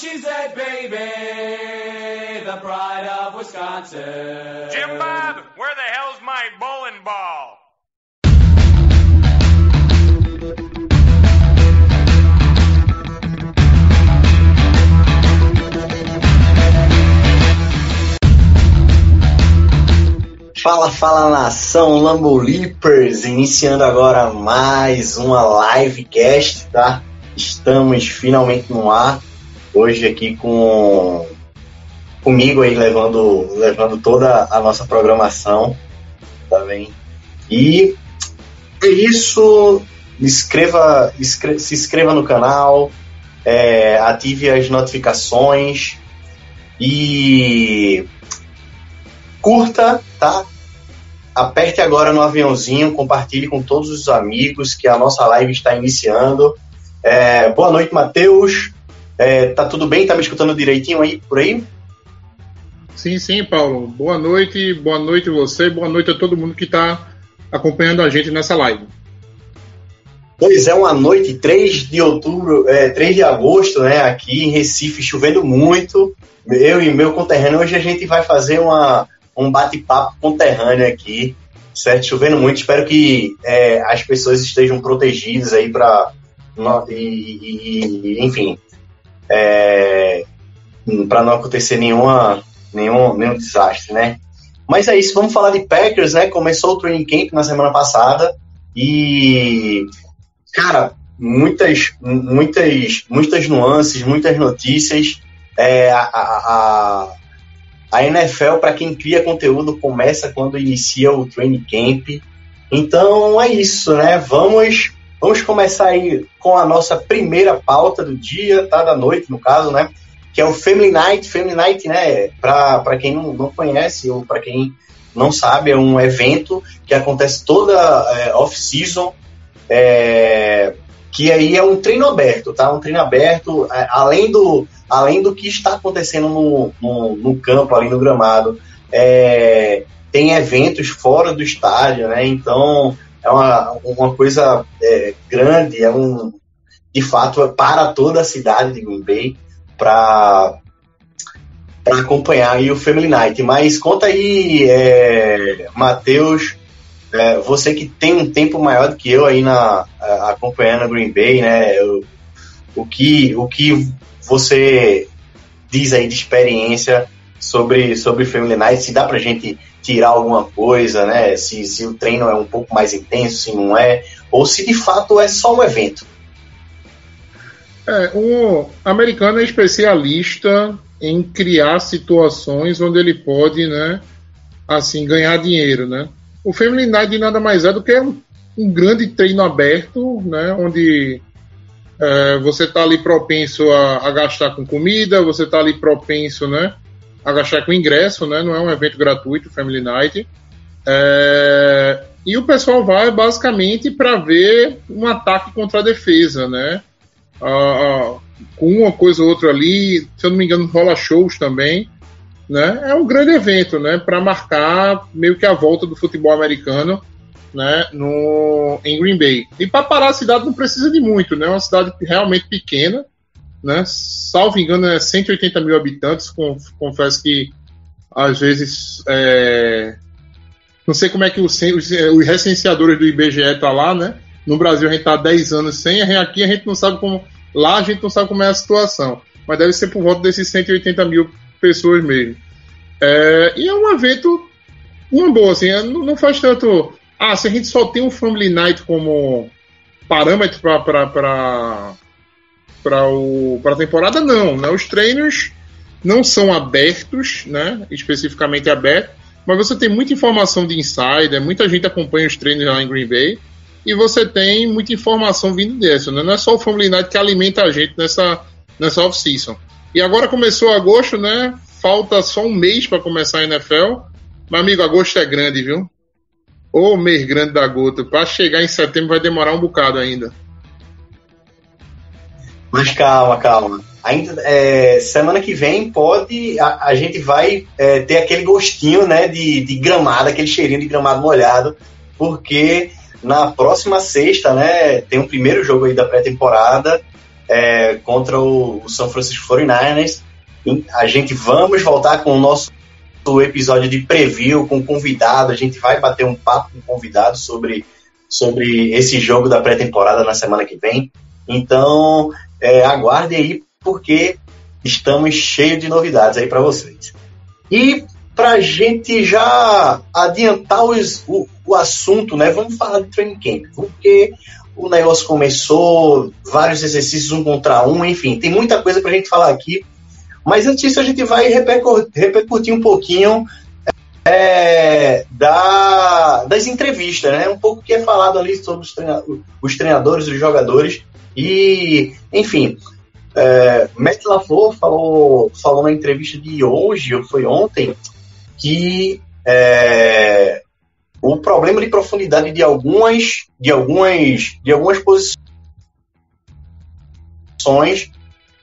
A cheesehead baby, the pride of Wisconsin. Jim Bob, where the hell's my bowling ball? Fala, fala nação Lambo Leapers, iniciando agora mais uma livecast, tá? Estamos finalmente no ar, hoje aqui com comigo aí levando, levando toda a nossa programação, tá bem? E é isso, inscreva, inscre- se inscreva no canal, é, ative as notificações e curta, tá? Aperte agora no aviãozinho, compartilhe com todos os amigos que a nossa live está iniciando. É, boa noite, Matheus. É, tá tudo bem? Tá me escutando direitinho aí por aí? Sim, sim, Paulo. Boa noite, boa noite a você, boa noite a todo mundo que está acompanhando a gente nessa live. Pois é, uma noite 3 de outubro, é, 3 de agosto, né? Aqui em Recife, chovendo muito. Eu e meu conterrâneo, hoje a gente vai fazer uma, um bate-papo conterrâneo aqui, certo? Chovendo muito. Espero que é, as pessoas estejam protegidas aí para. E- e, enfim, é, para não acontecer nenhuma, nenhum, nenhum desastre, né? Mas é isso, vamos falar de Packers, né? Começou o training camp na semana passada e cara, muitas, muitas, muitas nuances, muitas notícias. É, a, a, a NFL, para quem cria conteúdo, começa quando inicia o training camp. Então é isso, né? Vamos, vamos começar aí com a nossa primeira pauta do dia, tá? Da noite, no caso, né? Que é o Family Night. Family Night, né? Para quem não, não conhece ou para quem não sabe, é um evento que acontece toda é, off-season é, que aí é um treino aberto, tá? Um treino aberto, é, além do, além do que está acontecendo no, no, no campo, ali no gramado, é, tem eventos fora do estádio, né? Então é uma, uma coisa é, grande, é um de fato é para toda a cidade de Green Bay para para acompanhar aí o Family Night. Mas conta aí, é, Matheus, é, você que tem um tempo maior do que eu aí na acompanhando a Green Bay, né? eu- o que o que você diz aí de experiência sobre sobre Family Night? Se dá pra gente tirar alguma coisa, né? Se, se o treino é um pouco mais intenso, se não é, ou se de fato é só um evento. É, o americano é especialista em criar situações onde ele pode, né, assim, ganhar dinheiro, né? O Night nada mais é do que um, um grande treino aberto, né, onde é, você está ali propenso a, a gastar com comida, você está ali propenso, né, a gastar com ingresso, né? Não é um evento gratuito, Family Night. É, e o pessoal vai basicamente para ver um ataque contra a defesa, né? Ah, com uma coisa ou outra ali, se eu não me engano, rola shows também. Né? É um grande evento né? para marcar meio que a volta do futebol americano né? no, em Green Bay. E para parar a cidade não precisa de muito, né? é uma cidade realmente pequena. Né? Salvo engano, é 180 mil habitantes. Conf- Confesso que às vezes é, não sei como é que os, cen- os, recenseadores do IBGE tá lá, né? No Brasil a gente tá há 10 anos sem, aqui a gente não sabe como. Lá a gente não sabe como é a situação. Mas deve ser por volta desses 180 mil pessoas mesmo. É, e é um evento uma boa, assim, é, não, não faz tanto. Ah, se a gente só tem um Family Night como parâmetro para para a temporada, não. Né? Os treinos não são abertos, né? especificamente abertos, mas você tem muita informação de insider, muita gente acompanha os treinos lá em Green Bay. e você tem muita informação vindo dessa, né? Não é só o Family Night que alimenta a gente nessa, nessa off-season. E agora começou agosto, né? Falta só um mês para começar a NFL. Meu amigo, agosto é grande, viu? Ô mês grande da gota. Para chegar em setembro vai demorar um bocado ainda. Mas calma, calma. Ainda, é, semana que vem pode. A, a gente vai é, ter aquele gostinho né, de, de gramado, aquele cheirinho de gramado molhado, porque na próxima sexta, né, tem o um primeiro jogo aí da pré-temporada é, contra o, o São Francisco 49ers. E a gente vamos voltar com o nosso episódio de preview com convidado. A gente vai bater um papo com convidado sobre, sobre esse jogo da pré-temporada na semana que vem. Então, é, aguardem aí, porque estamos cheios de novidades aí para vocês. E para a gente já adiantar os, o, o assunto, né? Vamos falar de training camp, porque o negócio começou, vários exercícios um contra um, enfim, tem muita coisa para a gente falar aqui. Mas antes disso, a gente vai repercutir um pouquinho é, da, das entrevistas, né? Um pouco que é falado ali sobre os, treinadores, os treinadores, os jogadores. E, enfim, é, Matt LaFleur falou, falou na entrevista de hoje, ou foi ontem, que é, o problema de profundidade de algumas, de algumas, de algumas posições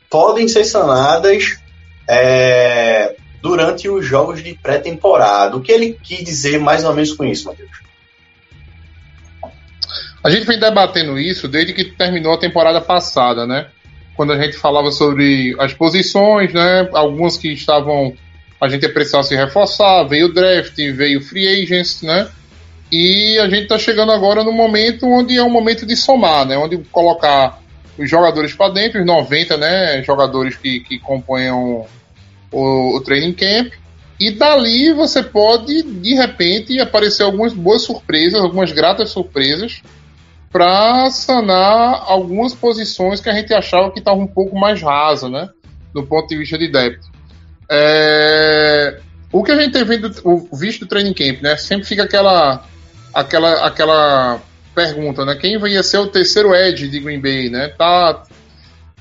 podem ser sanadas é, durante os jogos de pré-temporada. O que ele quis dizer mais ou menos com isso, Matheus? A gente vem debatendo isso desde que terminou a temporada passada, né? Quando a gente falava sobre as posições, né? Algumas que estavam. A gente precisava se reforçar, veio o draft, veio o free agents, né? E a gente está chegando agora no momento onde é um momento de somar, né? Onde colocar os jogadores para dentro, os 90 né, jogadores que, que compõem o, o training camp. E dali você pode, de repente, aparecer algumas boas surpresas, algumas gratas surpresas, para sanar algumas posições que a gente achava que estavam um pouco mais rasa, né? Do ponto de vista de débito. É... O que a gente tem visto, visto do training camp, né? Sempre fica aquela aquela, aquela pergunta, né? Quem ia ser o terceiro edge de Green Bay, né? Tá,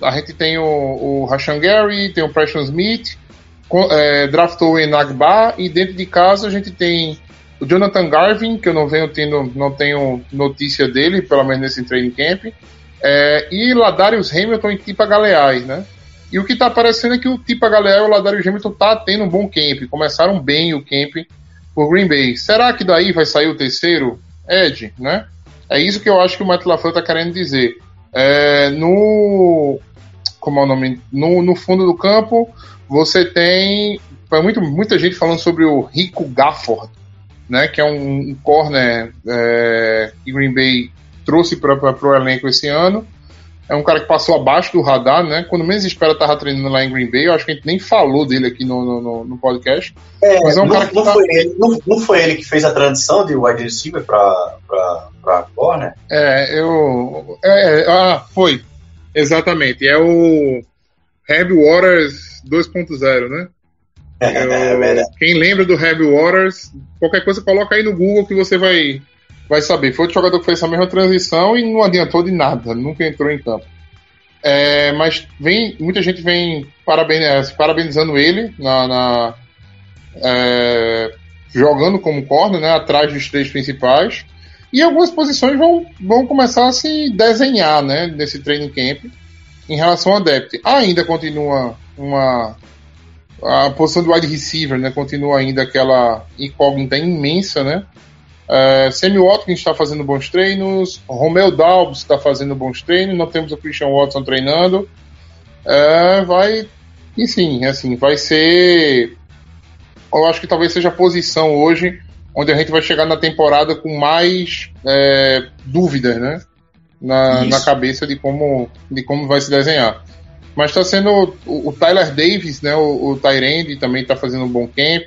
a gente tem o, o Rashan Gary, tem o Preston Smith, é, draftou o Enagba e dentro de casa a gente tem o Jonathan Garvin, que eu não venho tendo, não tenho notícia dele, pelo menos nesse training camp, é, e Ladarius Hamilton e Tipa Galeais, né? E o que está aparecendo é que o Tipa Galeai e o Ladarius Hamilton tá tendo um bom camp, começaram bem o camp por Green Bay. Será que daí vai sair o terceiro Ed, né? É isso que eu acho que o Matt LaFleur está querendo dizer. É, no como é o nome? No, no fundo do campo, você tem muito, muita gente falando sobre o Rico Gafford, né? Que é um, um corner é, que Green Bay trouxe para o elenco esse ano é um cara que passou abaixo do radar, né? Quando menos espera tava treinando lá em Green Bay, eu acho que a gente nem falou dele aqui no, no, no podcast. É, mas é um não, cara que não, tá... foi ele, não, não, foi ele que fez a transição de wide receiver para para corner? É, eu é, é, ah, foi. Exatamente. É o Herb Waters 2.0, né? É, quem lembra do Herb Waters, qualquer coisa coloca aí no Google que você vai vai saber. Foi outro jogador que fez essa mesma transição e não adiantou de nada, nunca entrou em campo. É, mas vem, muita gente vem parabeniz, parabenizando ele na, na é, jogando como corner, né, atrás dos três principais. E algumas posições vão, vão começar a se desenhar né, nesse training camp em relação a depth. Ainda continua uma. A posição do wide receiver né, continua ainda aquela incógnita imensa, né? Uh, Sammy Watkins está fazendo bons treinos, Romeo Dalbs está fazendo bons treinos, não temos o Christian Watson treinando. Uh, vai, enfim, assim, vai ser. Eu acho que talvez seja a posição hoje onde a gente vai chegar na temporada com mais é, dúvidas, né? Na, na, cabeça de como, de como vai se desenhar. Mas está sendo o, o, Tyler Davis, né? O, o Tyrande também está fazendo um bom camp,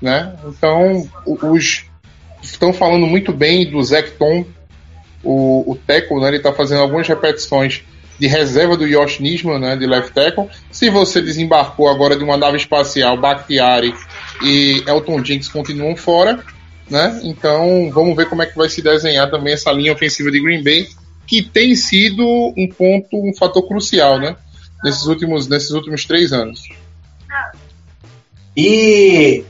né? Então, os estão falando muito bem do Zecton, o, o tackle, né? Ele está fazendo algumas repetições de reserva do Josh Nisman, né? De left tackle. Se você desembarcou agora de uma nave espacial, Bakhtiari e Elton Jenks continuam fora. Né? Então vamos ver como é que vai se desenhar também essa linha ofensiva de Green Bay, que tem sido um ponto, um fator crucial, né? Nesses últimos, nesses últimos três anos. E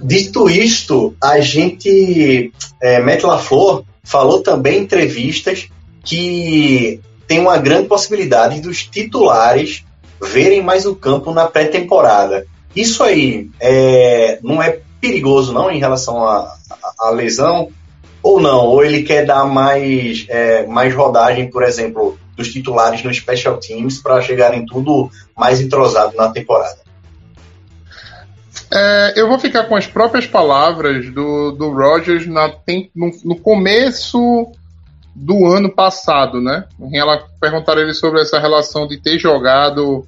dito isto, a gente, é, Matt LaFleur falou também em entrevistas que tem uma grande possibilidade dos titulares verem mais o campo na pré-temporada. Isso aí é, não é perigoso não em relação à lesão ou não? Ou ele quer dar mais, é, mais rodagem, por exemplo, dos titulares no Special Teams para chegarem tudo mais entrosado na temporada? É, eu vou ficar com as próprias palavras do, do Rogers na, tem, no, no começo do ano passado, né? Ela perguntaram ele sobre essa relação de ter jogado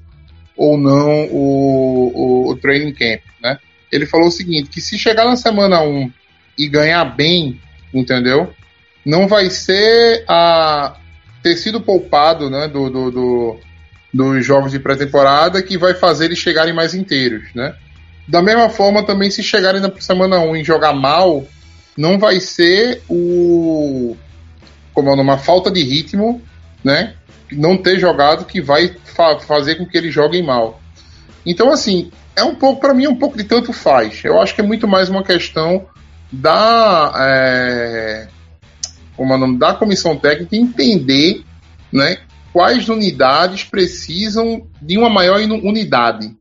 ou não o, o, o training camp, né? Ele falou o seguinte, que se chegar na semana 1 e ganhar bem, entendeu? Não vai ser a ter sido poupado, né, do, do, do dos jogos de pré-temporada que vai fazer eles chegarem mais inteiros, né? Da mesma forma, também, se chegarem na semana 1 e jogar mal, não vai ser o. Como é? Uma falta de ritmo, né? Não ter jogado que vai fa fazer com que eles joguem mal. Então, assim, é um pouco, para mim, é um pouco de tanto faz. Eu acho que é muito mais uma questão da. É, como é o nome? Da comissão técnica entender, né? Quais unidades precisam de uma maior unidade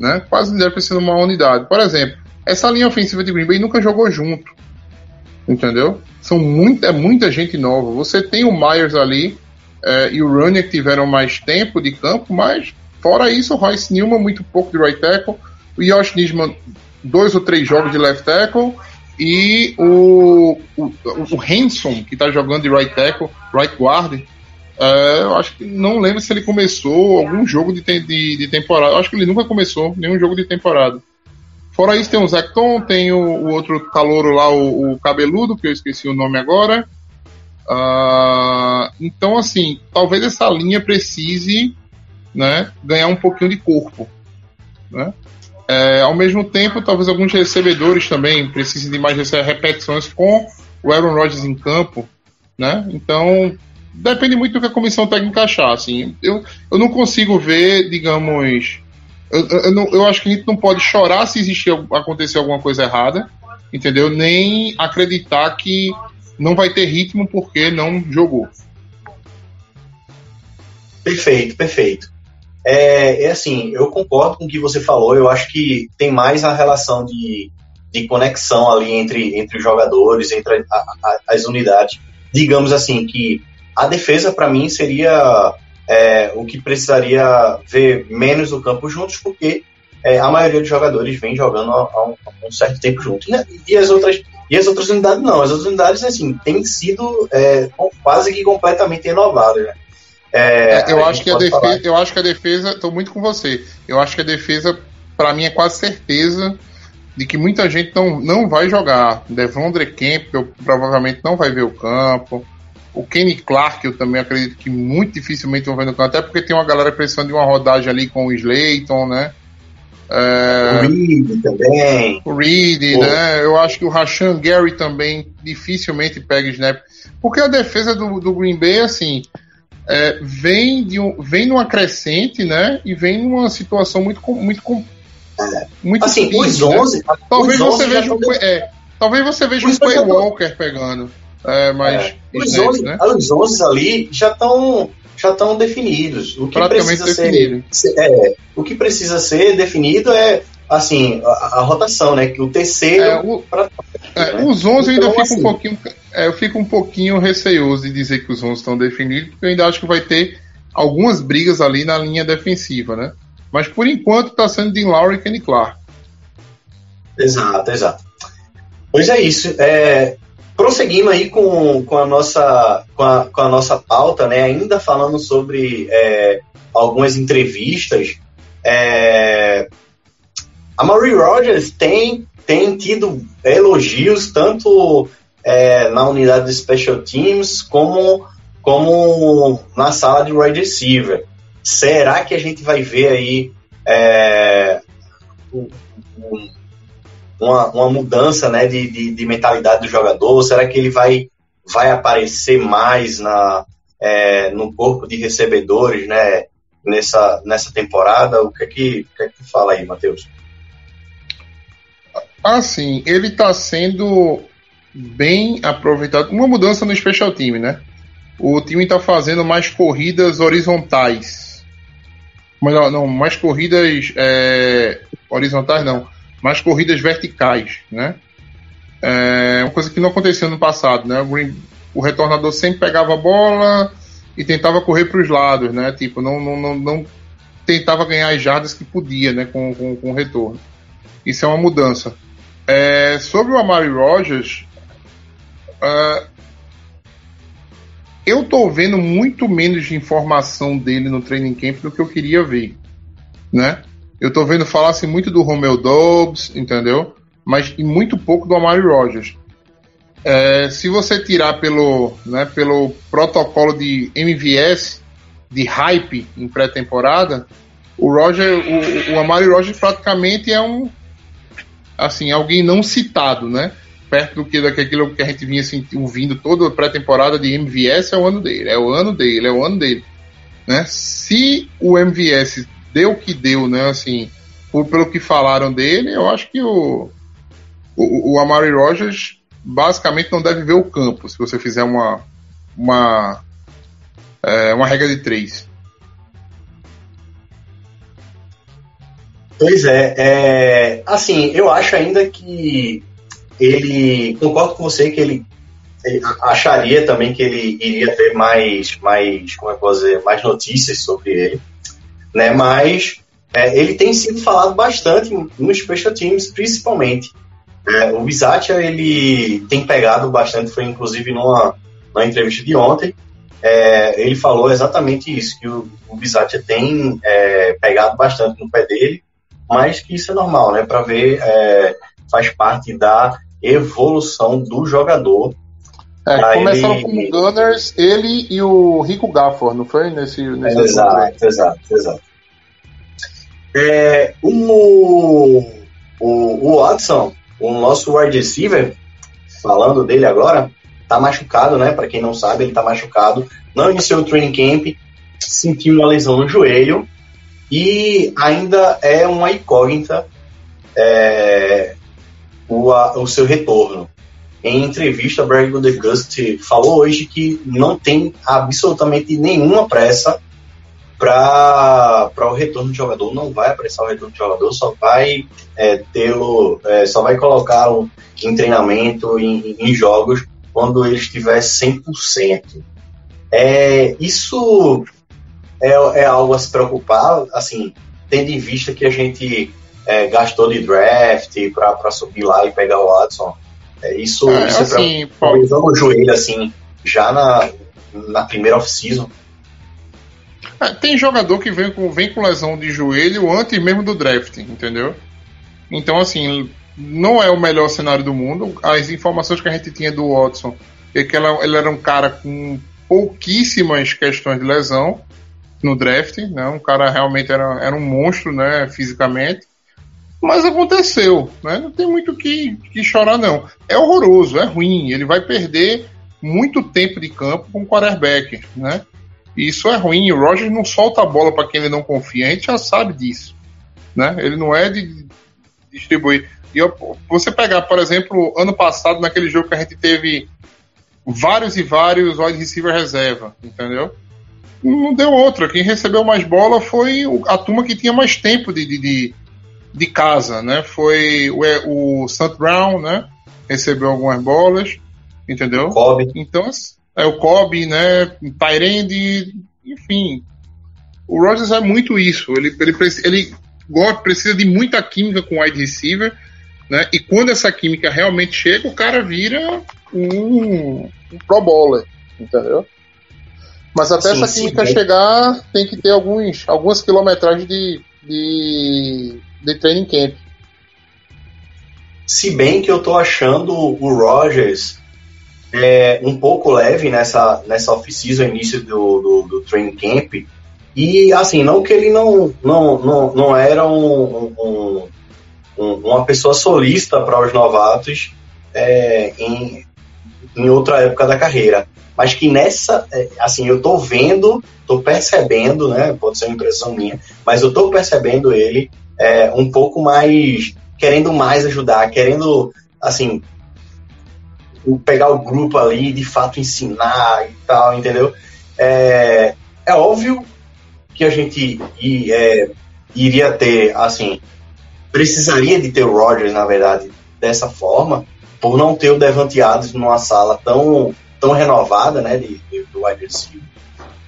né? Quase deve precisa de uma unidade. Por exemplo, essa linha ofensiva de Green Bay nunca jogou junto. Entendeu? São muita, é muita gente nova. Você tem o Myers ali é, e o Runner que tiveram mais tempo de campo, mas fora isso, o Royce Newman, muito pouco de right tackle. O Josh Nisman, dois ou três jogos de left tackle. E o, o, o Hanson, que está jogando de right tackle, right guard, é, eu acho que não lembro se ele começou algum jogo de, de, de, temporada. Eu acho que ele nunca começou nenhum jogo de temporada. Fora isso, tem o Zecton, tem o, o outro calouro lá, o, o, cabeludo, que eu esqueci o nome agora. Uh, então, assim, talvez essa linha precise né, ganhar um pouquinho de corpo. Né? É, ao mesmo tempo, talvez alguns recebedores também precisem de mais repetições com o Aaron Rodgers em campo. Né? Então, depende muito do que a comissão técnica achar. Assim. Eu, eu não consigo ver, digamos. Eu, eu, não, eu acho que a gente não pode chorar se existir acontecer alguma coisa errada, entendeu? Nem acreditar que não vai ter ritmo porque não jogou. Perfeito, perfeito. É, é assim, eu concordo com o que você falou. Eu acho que tem mais a relação de, de conexão ali entre, entre os jogadores, entre a, a, as unidades. Digamos assim, que a defesa, para mim, seria é, o que precisaria ver menos no campo juntos, porque é, a maioria dos jogadores vem jogando há, um, um, certo tempo juntos. E, e, as outras, e as outras unidades não. As outras unidades, assim, têm sido é, quase que completamente renovadas. Né? É, eu, acho que a defesa, eu acho que a defesa, estou muito com você. Eu acho que a defesa, para mim, é quase certeza de que muita gente não, não vai jogar. Devondre Campbell provavelmente não vai ver o campo. O Kenny Clark, eu também acredito que muito dificilmente vão ver no campo, até porque tem uma galera precisando de uma rodagem ali com o Slayton, né? É... O Reed também. O Reed, né? Eu acho que o Rashan Gary também dificilmente pega snap. Porque a defesa do, do Green Bay, assim, é, vem, de um, vem numa crescente, né? E vem numa situação muito, muito, muito assim, difícil, os 11, né? talvez, os 11 você veja um, é, talvez você veja um Quay Walker pegando. É, mas é, os, 11, né? os 11 ali já estão já estão definidos. O que precisa definido. ser, é, o que precisa ser definido é assim a, a rotação, né? Que o terceiro. É, o, pra, é, né? Os 11 então, ainda assim, fica um pouquinho, é, eu fico um pouquinho receoso de dizer que os 11 estão definidos, porque eu ainda acho que vai ter algumas brigas ali na linha defensiva, né? Mas por enquanto está sendo Dean Lowry e Kenny Clark. Exato, exato. Pois é isso. É, prosseguindo aí com, com, a nossa, com, a, com a nossa pauta, né, ainda falando sobre é, algumas entrevistas, é, a Marie Rogers tem, tem tido elogios tanto é, na unidade de Special Teams como, como na sala de wide receiver. Será que a gente vai ver aí é, um, uma, uma mudança né, de, de, de mentalidade do jogador? Será que ele vai, vai aparecer mais na, é, no corpo de recebedores né, nessa, nessa temporada? O que é que, o que, é que tu fala aí, Matheus? Assim, ele está sendo bem aproveitado. Uma mudança no special time, né? O time está fazendo mais corridas horizontais. Melhor, não, mais corridas é, horizontais não, mais corridas verticais, né? É uma coisa que não aconteceu no passado, né? O, retornador sempre pegava a bola e tentava correr para os lados, né? Tipo, não, não, não, não, tentava ganhar as jardas que podia, né? Com, com, com o retorno. Isso é uma mudança. É, sobre o Amari Rogers, uh, eu tô vendo muito menos de informação dele no training camp do que eu queria ver, né? Eu tô vendo falar-se muito do Romeo Dobbs, entendeu? Mas e muito pouco do Amari Rogers. É, se você tirar pelo, né, pelo protocolo de MVS, de hype em pré-temporada, o Roger, o, o Amari Rogers praticamente é um assim, alguém não citado, né? Perto do que daquilo que a gente vinha assim, ouvindo toda a pré-temporada de MVS é o ano dele, é o ano dele, é o ano dele. Né? Se o MVS deu o que deu, né? Assim, por, pelo que falaram dele, eu acho que o, o, o Amari Rogers basicamente não deve ver o campo se você fizer uma uma é, uma regra de três. Pois é, é, assim, eu acho ainda que ele, concordo com você que ele, acharia também que ele iria ter mais, mais, como é que dizer, mais notícias sobre ele, né? Mas é, ele tem sido falado bastante nos special teams, principalmente. É, o Bisatia, ele tem pegado bastante, foi inclusive numa, numa entrevista de ontem, é, ele falou exatamente isso, que o, o Bisatia tem é, pegado bastante no pé dele, mas que isso é normal, né? Para ver, é, faz parte da evolução do jogador. É, começaram ele... como Gunners, ele e o Rico Gafford, não foi? Nesse, nesse é, exato, exato, exato. É, o, o, o Watson, o nosso wide receiver, falando dele agora, tá machucado, né? Para quem não sabe, ele tá machucado. Não iniciou o training camp, sentiu uma lesão no joelho e ainda é uma incógnita é, o, a, o seu retorno. Em entrevista, Brad Gust falou hoje que não tem absolutamente nenhuma pressa para o retorno de jogador. Não vai apressar o retorno de jogador, só vai é, tê-lo, é, só vai colocá-lo em treinamento, em, em, jogos, quando ele estiver 100%. É, isso é, é algo a se preocupar, assim, tendo em vista que a gente é, gastou de draft para subir lá e pegar o Watson. É, isso, é, isso assim, é o joelho, assim, já na, na primeira off-season. É, tem jogador que vem com, vem com lesão de joelho antes mesmo do draft, entendeu? Então, assim, não é o melhor cenário do mundo. As informações que a gente tinha do Watson é que ela, ele era um cara com pouquíssimas questões de lesão no draft, né? Um cara realmente era, era um monstro, né, fisicamente. Mas aconteceu, né? Não tem muito que, que chorar, não. É horroroso, é ruim. Ele vai perder muito tempo de campo com o quarterback, né? Isso é ruim. O Rogers não solta a bola para quem ele não confia. A gente já sabe disso, né? Ele não é de distribuir. E eu, você pegar, por exemplo, ano passado, naquele jogo que a gente teve vários e vários wide receiver reserva, entendeu? Não deu outra. Quem recebeu mais bola foi a turma que tinha mais tempo de, de, de casa, né? Foi o, é, o Sant Brown, né? Recebeu algumas bolas, entendeu? Kobe. Então, é o Kobe, né? Tyrande, enfim. O Rogers é muito isso. Ele, ele, ele precisa de muita química com o wide receiver, né? E quando essa química realmente chega, o cara vira um, um pro bowler, entendeu? Mas até sim, essa química sim, chegar, tem que ter alguns, algumas quilometragens de, de, de training camp. Se bem que eu tô achando o Rogers é, um pouco leve nessa, nessa off-season, início do, do, do, training camp. E assim, não que ele não, não, não, não era um, um, um- uma pessoa solista para os novatos é, em, em outra época da carreira. Mas que nessa, é, assim, eu tô vendo, tô percebendo, né? Pode ser uma impressão minha, mas eu tô percebendo ele é, um pouco mais querendo mais ajudar, querendo, assim, pegar o grupo ali de fato ensinar e tal, entendeu? É, é óbvio que a gente é, iria ter, assim, precisaria de ter o Rodgers, na verdade, dessa forma, por não ter o Devante Adams numa sala tão, tão renovada, né, de, de, do wide receiver.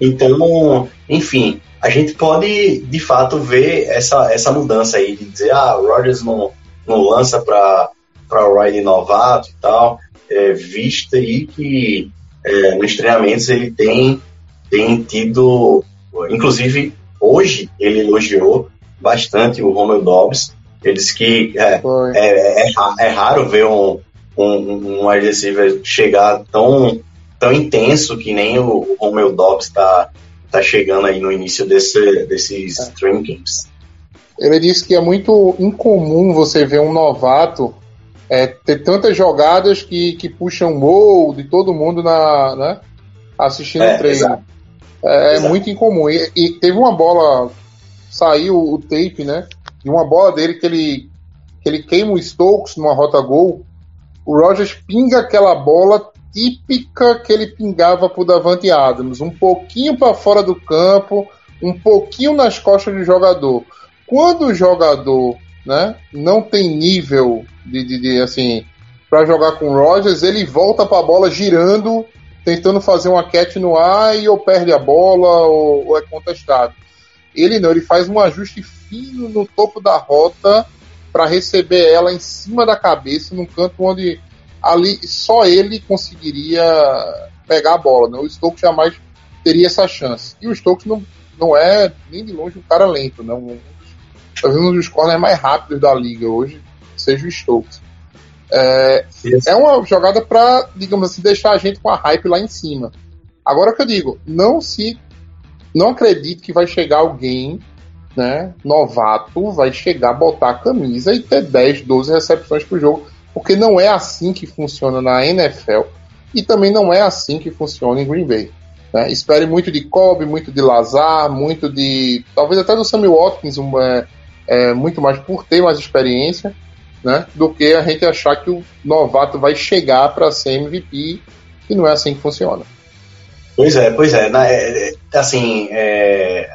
Então, enfim, a gente pode, de fato, ver essa, essa mudança aí, de dizer, ah, o Rodgers não, não lança para o wide novato e tal, é, vista aí que é, nos treinamentos ele tem, tem tido, inclusive hoje ele elogiou bastante o Romeo Dobbs, ele disse que é, é, é, é raro ver um, um, um wide receiver chegar tão, tão intenso que nem o, o Romeo Dobbs está tá chegando aí no início desse, desses training camps. Ele disse que é muito incomum você ver um novato é, ter tantas jogadas que, que puxam gol de todo mundo na, né, assistindo É, o treino. exato. É, é Exato. muito incomum. E, e teve uma bola, saiu o tape, né? De uma bola dele que ele, que ele queima o Stokes numa rota gol. O Rogers pinga aquela bola típica que ele pingava pro Davante Adams, um pouquinho para fora do campo, um pouquinho nas costas do jogador. Quando o jogador, né, não tem nível de, de, de, assim para jogar com o Rogers, ele volta para a bola girando, tentando fazer uma catch no ar e ou perde a bola ou, ou é contestado. Ele não, ele faz um ajuste fino no topo da rota para receber ela em cima da cabeça, num canto onde ali só ele conseguiria pegar a bola. Né? O Stokes jamais teria essa chance. E o Stokes não, não é nem de longe um cara lento, né? Um talvez um dos corners mais rápidos da liga hoje seja o Stokes. É, é uma jogada para, digamos assim, deixar a gente com a hype lá em cima. Agora que eu digo, não se não acredito que vai chegar alguém, né, novato, vai chegar, botar a camisa e ter 10, 12 recepções por jogo, porque não é assim que funciona na NFL e também não é assim que funciona em Green Bay. Né? Espere muito de Cobb, muito de Lazar, muito de. talvez até do Sammy Watkins, um, é, é, muito mais por ter mais experiência, né? do que a gente achar que o novato vai chegar para ser MVP, e não é assim que funciona. Pois é, pois é. Na, é, é, assim, é,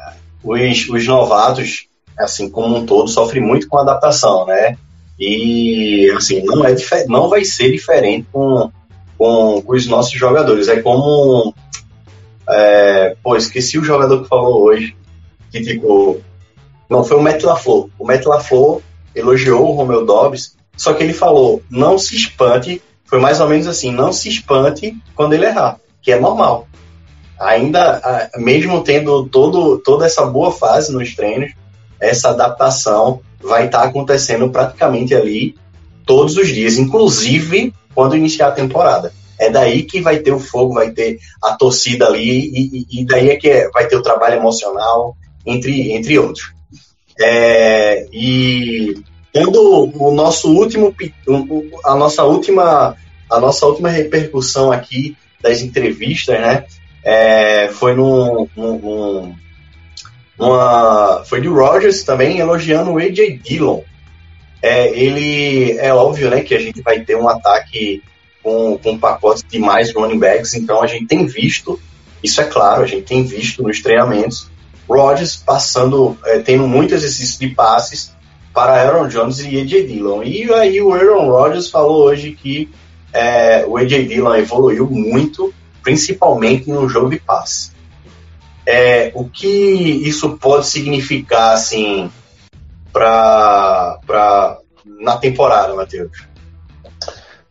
os, os novatos, assim como um todo, sofrem muito com adaptação, né? E assim, não, é, não vai ser diferente com, com, com os nossos jogadores. É como. É, pô, esqueci o jogador que falou hoje, que tipo. Não, foi o Matt LaFleur. O Matt LaFleur elogiou o Romeo Dobbs, só que ele falou, não se espante, foi mais ou menos assim, não se espante quando ele errar, que é normal ainda, mesmo tendo todo, toda essa boa fase nos treinos, essa adaptação vai estar acontecendo praticamente ali todos os dias, inclusive quando iniciar a temporada. É daí que vai ter o fogo, vai ter a torcida ali, e, e- daí é que é- vai ter o trabalho emocional, entre, entre outros. É, e tendo o nosso último, a nossa última, a nossa última repercussão aqui das entrevistas, né? É, foi num- numa, foi de Rogers também elogiando o AJ Dillon. É, ele é óbvio, né, que a gente vai ter um ataque com, com um pacote de mais running backs, então a gente tem visto, isso é claro, a gente tem visto nos treinamentos, Rodgers passando, é, tendo muito exercício de passes para Aaron Jones e AJ Dillon. E aí o Aaron Rodgers falou hoje que é, o AJ Dillon evoluiu muito, principalmente no jogo de passe. É, o que isso pode significar, assim, pra, pra, na temporada, Matheus?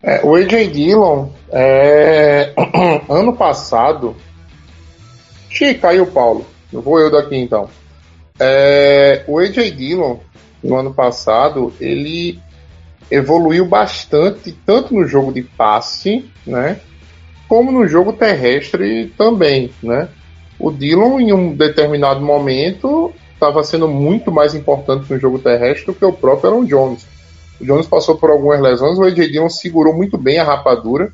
É, o AJ Dillon, é, ano passado. Xiii, caiu o Paulo. Vou eu daqui então. É, o AJ Dillon, no ano passado, ele evoluiu bastante, tanto no jogo de passe, né? Como no jogo terrestre também, né? O Dillon, em um determinado momento, estava sendo muito mais importante no jogo terrestre do que o próprio Aaron Jones. O Jones passou por algumas lesões, o AJ Dillon segurou muito bem a rapadura,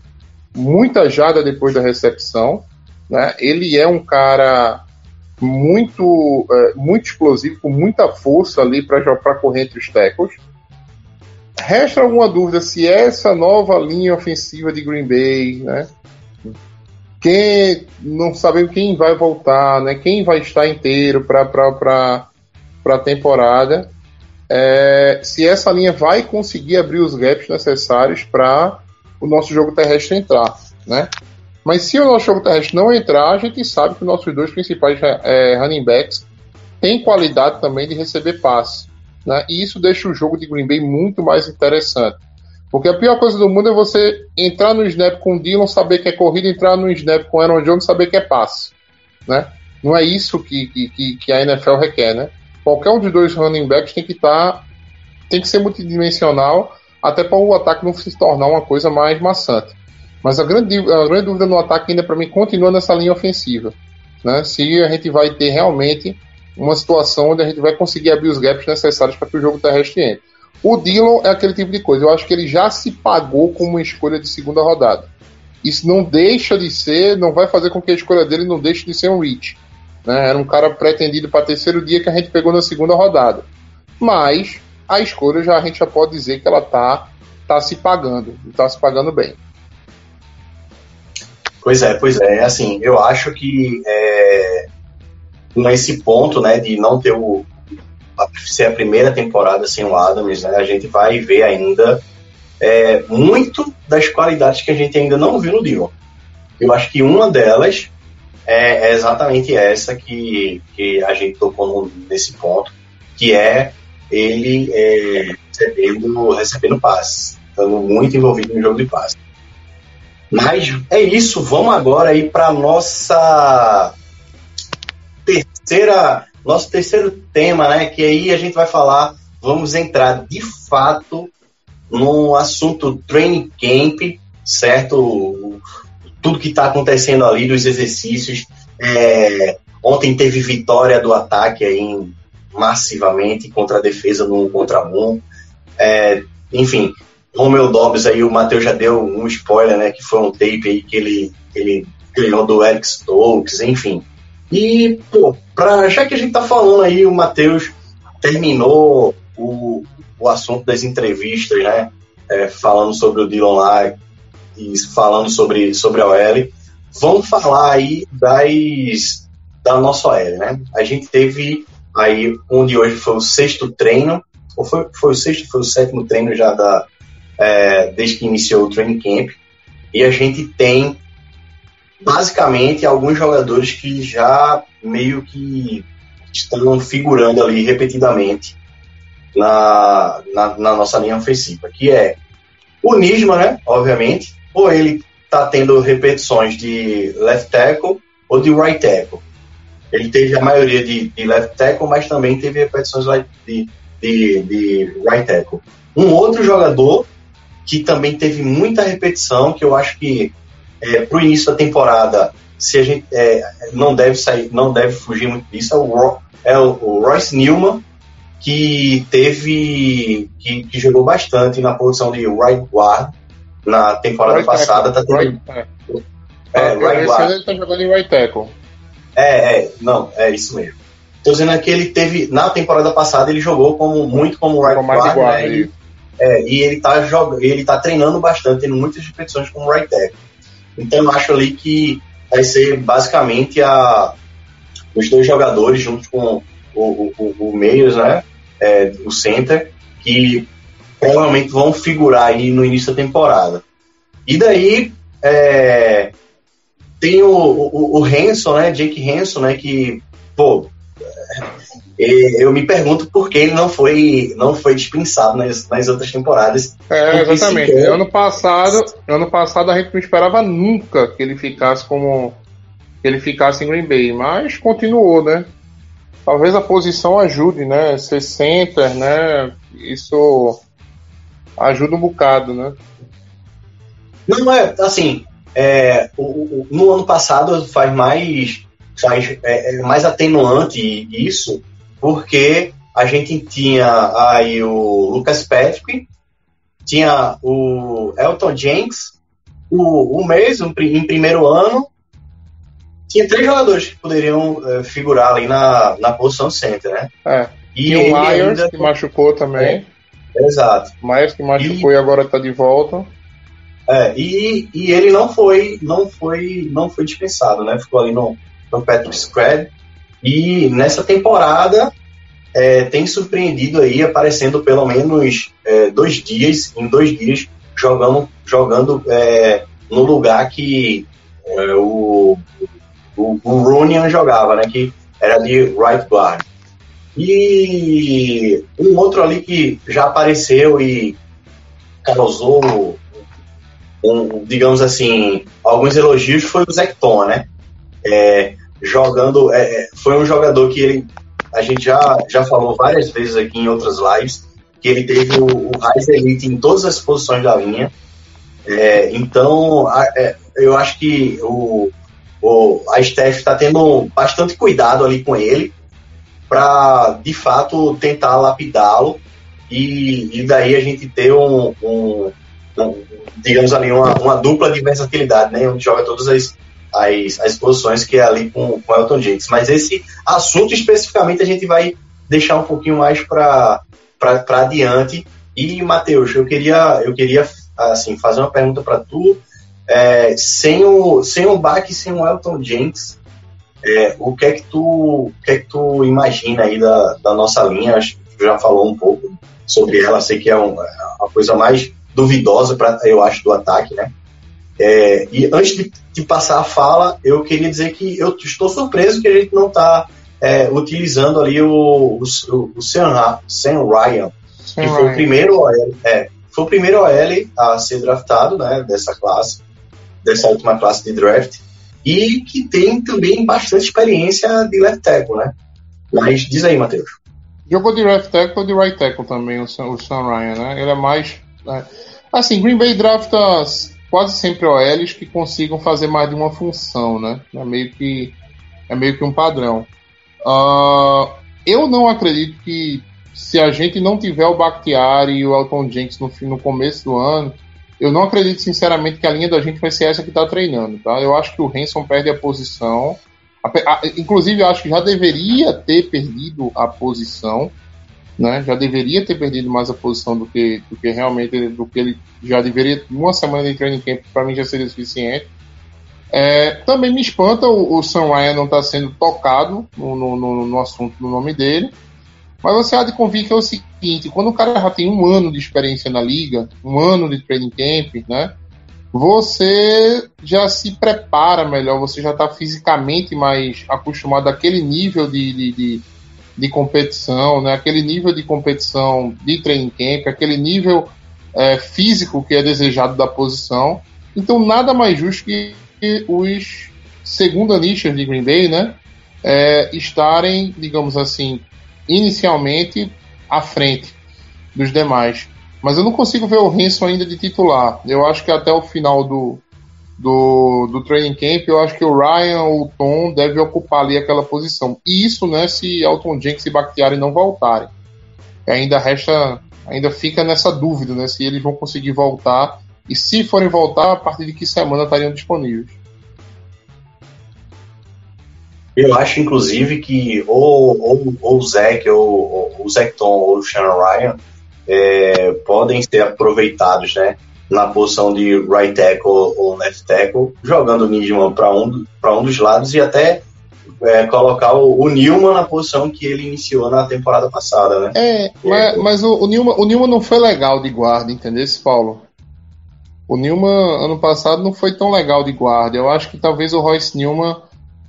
muita jada depois da recepção. Né? Ele é um cara muito, é, muito explosivo, com muita força ali para correr entre os tackles. Resta alguma dúvida se essa nova linha ofensiva de Green Bay, né? Quem não sabemos quem vai voltar, né? Quem vai estar inteiro para para a temporada? É, se essa linha vai conseguir abrir os gaps necessários para o nosso jogo terrestre entrar, né? Mas se o nosso jogo terrestre não entrar, a gente sabe que os nossos dois principais é, running backs têm qualidade também de receber passes. Né? E isso deixa o jogo de Green Bay muito mais interessante. Porque a pior coisa do mundo é você entrar no snap com o Dillon, saber que é corrida, entrar no snap com o Aaron Jones, saber que é passe. Né? Não é isso que, que, que a NFL requer. Né? Qualquer um dos dois running backs tem que estar. Tá, tem que ser multidimensional, até para o ataque não se tornar uma coisa mais maçante. Mas a grande, a grande dúvida no ataque ainda para mim continua nessa linha ofensiva. Né? Se a gente vai ter realmente uma situação onde a gente vai conseguir abrir os gaps necessários para que o jogo terrestre entre. O Dillon é aquele tipo de coisa. Eu acho que ele já se pagou como uma escolha de segunda rodada. Isso não deixa de ser, não vai fazer com que a escolha dele não deixe de ser um reach. Né? Era um cara pretendido para terceiro dia que a gente pegou na segunda rodada. Mas a escolha já a gente já pode dizer que ela tá, tá se pagando, está se pagando bem. Pois é, pois é. Assim, eu acho que é, nesse ponto, né, de não ter o ser a primeira temporada sem o Adams, né, a gente vai ver ainda é, muito das qualidades que a gente ainda não viu no Dillon. Eu acho que uma delas é, é exatamente essa que, que a gente tocou nesse ponto, que é ele é, recebendo, recebendo passes, estando muito envolvido no jogo de passe. Mas é isso, vamos agora aí para nossa terceira, nosso terceiro tema, né? Que aí a gente vai falar, vamos entrar de fato no assunto training camp, certo? Tudo que está acontecendo ali dos exercícios. É, ontem teve vitória do ataque aí massivamente contra a defesa no um contra um. É, enfim, Romeu Dobbs aí, o Matheus já deu um spoiler, né? Que foi um tape aí que ele, ele ganhou do Eric Stokes, enfim. E, pô, pra, já que a gente tá falando aí, o Matheus terminou o, o assunto das entrevistas, né? É, falando sobre o Dylan lá e falando sobre, sobre a OL. Vamos falar aí das, da nossa OL, né? A gente teve aí, onde hoje foi o sexto treino, ou foi, foi o sexto, foi o sétimo treino já da, é, desde que iniciou o training camp. E a gente tem basicamente alguns jogadores que já meio que estão figurando ali repetidamente na, na, na nossa linha ofensiva, que é o Nisma, né? Obviamente, ou ele está tendo repetições de left tackle ou de right tackle. Ele teve a maioria de, de left tackle, mas também teve repetições de, de, de right tackle. Um outro jogador que também teve muita repetição, que eu acho que é, para o início da temporada, se a gente é, não deve sair, não deve fugir muito disso, é o, é o Royce Newman, que teve que, que, jogou bastante na posição de right guard na temporada right passada. Tá tendo, right, é, é, right guard. ele tá jogando em right tackle. É, é, não, é isso mesmo. Estou dizendo que ele teve, na temporada passada, ele jogou como, muito como right como guard, guard né, e, é, e ele tá, jogando, ele tá treinando bastante, tendo muitas repetições como right tackle. Então eu acho ali que vai ser basicamente a, os dois jogadores junto com o, o, o, Meios, né? É, o center, que provavelmente vão figurar aí no início da temporada. E daí é, tem o, o, o Hanson, né? Jake Hanson, né? Que, pô, eu me pergunto por que ele não foi, não foi dispensado nas, nas outras temporadas. É, exatamente. Sequer... Ano passado, ano passado a gente não esperava nunca que ele ficasse como que ele ficasse em Green Bay, mas continuou, né? Talvez a posição ajude, né? Ser center, né? Isso ajuda um bocado, né? Não é assim. É, o, o, no ano passado faz mais faz é, é mais atenuante isso porque a gente tinha aí o Lucas Patrick tinha o Elton Jenks, o, o mesmo em primeiro ano. Tinha três jogadores que poderiam eh, figurar ali na, na posição center, né? É. E E o Myers, ainda- que machucou também. Exato. Myers que machucou e, agora tá de volta. É, e, e ele não foi, não foi, não foi dispensado, né? Ficou ali no, no Patrick Scrab. E nessa temporada é, tem surpreendido aí, aparecendo pelo menos é, dois dias, em dois dias, jogando, jogando é, no lugar que é, o, o, o Rooney jogava, né? Que era de right guard. E um outro ali que já apareceu e causou um, digamos assim, alguns elogios foi o Zecton, né? É, jogando, é, é, foi um jogador que ele, a gente já, já falou várias vezes aqui em outras lives, que ele teve o, o Raiz Elite em todas as posições da linha. É, então, a- é, eu acho que o, o, a Steph está tendo bastante cuidado ali com ele para, de fato, tentar lapidá-lo e, e daí a gente ter um, um- um- digamos ali, uma, uma dupla de versatilidade, né? Onde joga todas as, as, as posições que é ali com o Elton Jenks. Mas esse assunto especificamente a gente vai deixar um pouquinho mais para adiante. E, Matheus, eu queria, eu queria assim, fazer uma pergunta para tu. É, sem, o, sem o Bach e sem o Elton Jenks, é, o que é que tu, o que é que tu imagina aí da, da nossa linha? Acho que tu já falou um pouco sobre ela, sei que é um- é a coisa mais duvidosa, pra, eu acho, do ataque, né? É, e antes de, de passar a fala, eu queria dizer que eu estou surpreso que a gente não está utilizando ali o, o, o Sam, Sam Ryan, que foi o primeiro OL, é, foi o primeiro OL a ser draftado, né, dessa classe, dessa última classe de draft, e que tem também bastante experiência de left tackle, né? Mas diz aí, Matheus. Jogou de left tackle e de right tackle também, o Sam, o Sam Ryan, né? Ele é mais. né? Assim, Green Bay drafta quase sempre OLs que consigam fazer mais de uma função, né? É meio que, é meio que um padrão. Ah, eu não acredito que se a gente não tiver o Bakhtiari e o Elton Jenks no, no começo do ano, eu não acredito sinceramente que a linha da gente vai ser essa que está treinando, tá? Eu acho que o Hanson perde a posição. Ape- a- Inclusive, eu acho que já deveria ter perdido a posição, né? Já deveria ter perdido mais a posição do que, do que realmente do que ele já deveria. Uma semana de training camp para mim já seria suficiente. É, também me espanta o, o Sam Ryan não estar sendo tocado no, no, no- no assunto do nome dele. Mas você há de convir que é o seguinte: quando o cara já tem um ano de experiência na liga, um ano de training camp, né? Você já se prepara melhor, você já está fisicamente mais acostumado àquele nível de, de, de, de competição, né? aquele nível de competição de training camp, aquele nível é, físico que é desejado da posição. Então, nada mais justo que os segundanistas de Green Bay, né? é, estarem, digamos assim, inicialmente à frente dos demais. Mas eu não consigo ver o Hanson ainda de titular. Eu acho que até o final do, do, do training camp, eu acho que o Ryan ou o Tom devem ocupar ali aquela posição. E isso, né, se Elton Jenks e Bakhtiari não voltarem. Ainda resta, ainda fica nessa dúvida, né, se eles vão conseguir voltar. E se forem voltar, a partir de que semana estariam disponíveis. Eu acho, inclusive, que ou, ou, ou o Zach, ou, ou o Zecton, ou o Shannon Ryan é, podem ser aproveitados, né? Na posição de right tackle ou left tackle, jogando o Nijman para um, pra um dos lados e até é, colocar o, o Newman na posição que ele iniciou na temporada passada, né? É, mas, mas o, o, Newman, o Newman não foi legal de guarda, entendeu, Paulo? O Newman, ano passado, não foi tão legal de guarda. Eu acho que talvez o Royce Newman,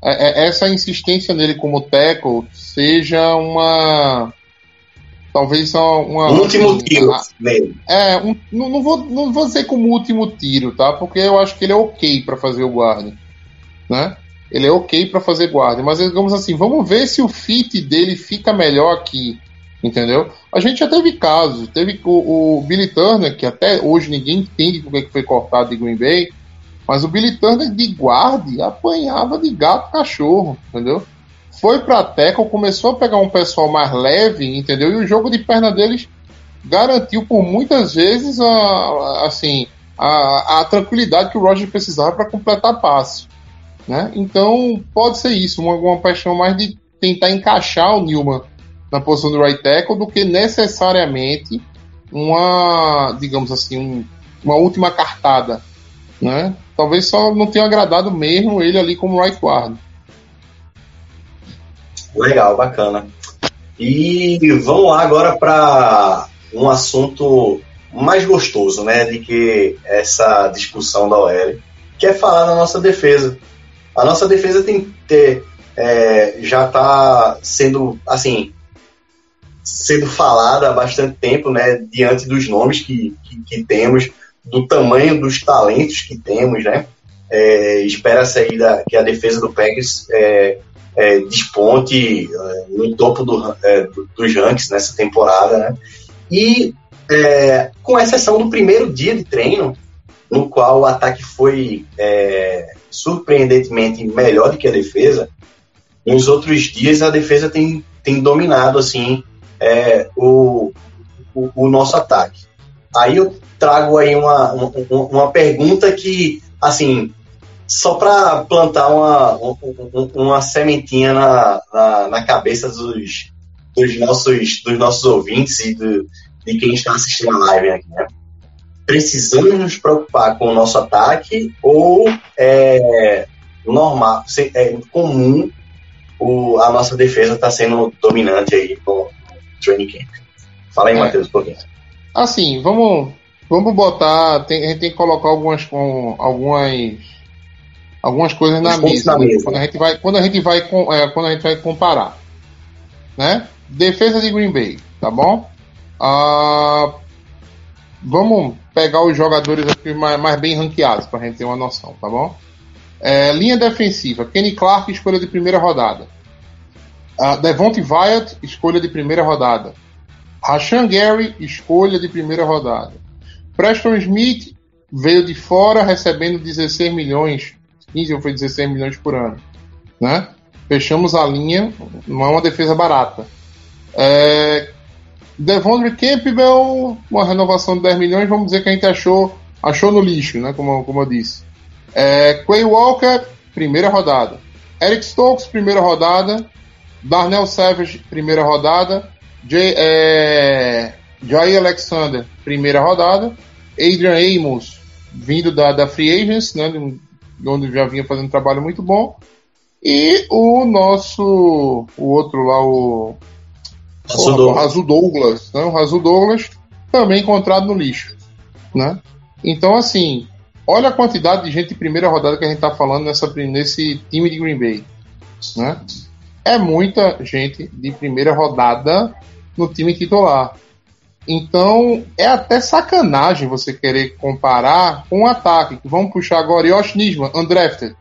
é, é, essa insistência nele como tackle, seja uma. Talvez só uma. Um último tiro a- nele. É, um- não, não vou, não vou dizer como último tiro, tá? Porque eu acho que ele é ok pra fazer o guarda, né? Ele é ok pra fazer guarda, mas digamos assim, vamos ver se o fit dele fica melhor aqui, entendeu? A gente já teve casos, teve o, o Billy Turner, que até hoje ninguém entende por que que foi cortado de Green Bay, mas o Billy Turner de guarda apanhava de gato cachorro, entendeu? Foi pra tackle, começou a pegar um pessoal mais leve, entendeu? E o jogo de perna deles garantiu por muitas vezes a, a- assim, a, a tranquilidade que o Roger precisava para completar passe. Né? Então, pode ser isso, uma, uma paixão mais de tentar encaixar o Newman na posição do right tackle do que necessariamente uma, digamos assim, um- uma última cartada. Né? Talvez só não tenha agradado mesmo ele ali como right guard. Legal, bacana. E vamos lá agora para um assunto mais gostoso, né, de que essa discussão da OL, que é falar da nossa defesa. A nossa defesa tem que ter, é, já está sendo, assim, sendo falada há bastante tempo, né, diante dos nomes que, que, que temos, do tamanho dos talentos que temos, né. É, Espera-se aí da, que a defesa do Packers é, é, desponte é, no topo do, é, do- dos rankings nessa temporada, né? E é, com exceção do primeiro dia de treino, no qual o ataque foi é, surpreendentemente melhor do que a defesa, nos outros dias a defesa tem, tem dominado assim é, o, o, o nosso ataque. Aí eu trago aí uma, uma, uma pergunta que, assim, só para plantar uma, um- um- uma sementinha na, na, na cabeça dos, dos, nossos, dos nossos ouvintes e do, de quem está assistindo a live aqui, né? Precisamos nos preocupar com o nosso ataque ou é normal, é comum o, a nossa defesa está sendo dominante aí no training camp? Fala aí, É. Matheus, um pouquinho. Assim, vamos, vamos botar. tem- a gente tem que colocar algumas, com, algumas, algumas coisas na mesa. na né? mesa. Quando a gente vai, quando a gente vai, é, quando a gente vai comparar, né? Defesa de Green Bay, tá bom? Ah, vamos pegar os jogadores aqui mais, mais bem ranqueados para a gente ter uma noção, tá bom? É, linha defensiva: Kenny Clark, escolha de primeira rodada. Uh, Devonte Wyatt, escolha de primeira rodada. Rashan Gary, escolha de primeira rodada. Preston Smith veio de fora recebendo 16 milhões, 15 ou foi 16 milhões por ano. Né? Fechamos a linha, não é uma defesa barata. É, Devondre Campbell, uma renovação de 10 milhões, vamos dizer que a gente achou, achou no lixo, né? como, como eu disse. É, Quay Walker, primeira rodada. Eric Stokes, primeira rodada. Darnell Savage, primeira rodada. Jay, é, Jair Alexander, primeira rodada. Adrian Amos, vindo da, da Free Agents, né, onde já vinha fazendo um trabalho muito bom. E o nosso, o outro lá, o. Razu Douglas, né, o Razu Douglas, também encontrado no lixo. Né? Então, assim, olha a quantidade de gente de primeira rodada que a gente está falando nessa, nesse time de Green Bay. Né? É muita gente de primeira rodada no time titular. Então, é até sacanagem você querer comparar com o ataque. Vamos puxar agora Yosh Nisman, undrafted.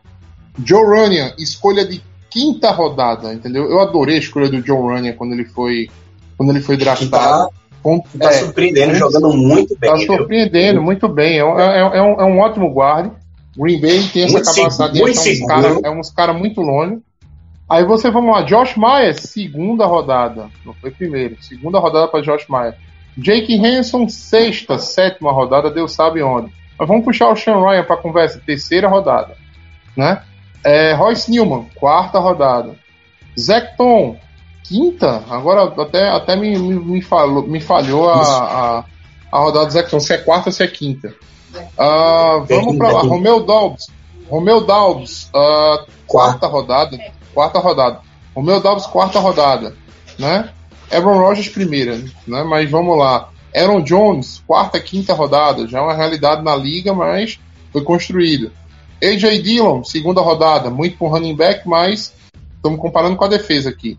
Joe Runyan, escolha de quinta rodada, entendeu? Eu adorei a escolha do Joe Runyan quando ele foi, quando ele foi draftado. tá, Com- tá é, surpreendendo, jogando muito bem. Tá viu? surpreendendo, muito bem. É, um- é- é um, é um ótimo guarda. Green Bay tem essa Muito capacidade seguro, de achar uns cara, seguro. é uns caras muito longe. Aí você, vamos lá, Josh Myers, segunda rodada. Não foi primeiro, segunda rodada para Josh Myers. Jake Hanson, sexta, sétima rodada, Deus sabe onde. Mas vamos puxar o Sean Ryan para conversa, terceira rodada. Né? É, Royce Newman, quarta rodada. Zach Tom, quinta. Agora até, até me, me, me falou, me falhou a, a, a rodada do Zach Tom, se é quarta ou se é quinta. Ah, vamos para lá. Romeu Dobbs. Romeu Dobbs, ah, quarta rodada. Quarta rodada. Romeu Dobbs, quarta rodada. Né? Aaron Rodgers, primeira. Né? Mas vamos lá. Aaron Jones, quarta, quinta rodada. Já é uma realidade na liga, mas foi construído. AJ Dillon, segunda rodada. Muito por running back, mas estamos comparando com a defesa aqui.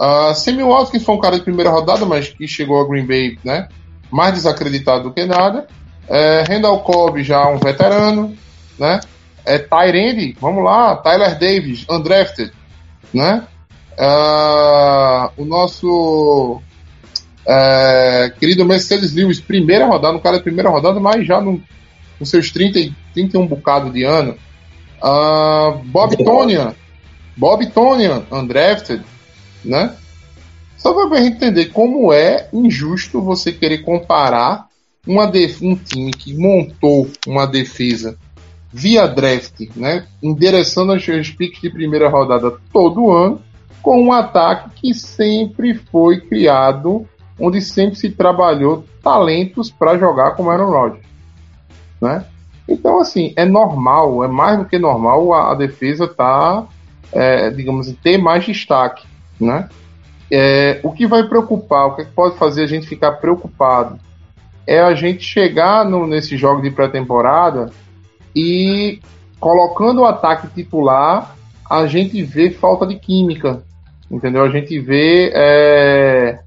Uh, Sammy Watkins foi um cara de primeira rodada, mas que chegou a Green Bay né? mais desacreditado do que nada. É, Randall Cobb já um veterano, né? É Tyrande, vamos lá, Tyler Davis, undrafted, né? Ah, o nosso é, querido Mercedes Lewis, primeira rodada, um cara de primeira rodada, mas já no, nos seus 30, e 31 bocado de ano. Ah, Bob Tonian, Bob Tonian, undrafted, né? Só para a gente entender como é injusto você querer comparar uma def- um time que montou uma defesa via draft, né, endereçando as suas picks de primeira rodada todo ano, com um ataque que sempre foi criado, onde sempre se trabalhou talentos para jogar como Aaron Rodgers, né? Então, assim, é normal, é mais do que normal a, a defesa tá, é, digamos ter mais destaque, né? É, o que vai preocupar, o que pode fazer a gente ficar preocupado é a gente chegar no, nesse jogo de pré-temporada e colocando o ataque titular, a gente vê falta de química, entendeu? A gente vê, é,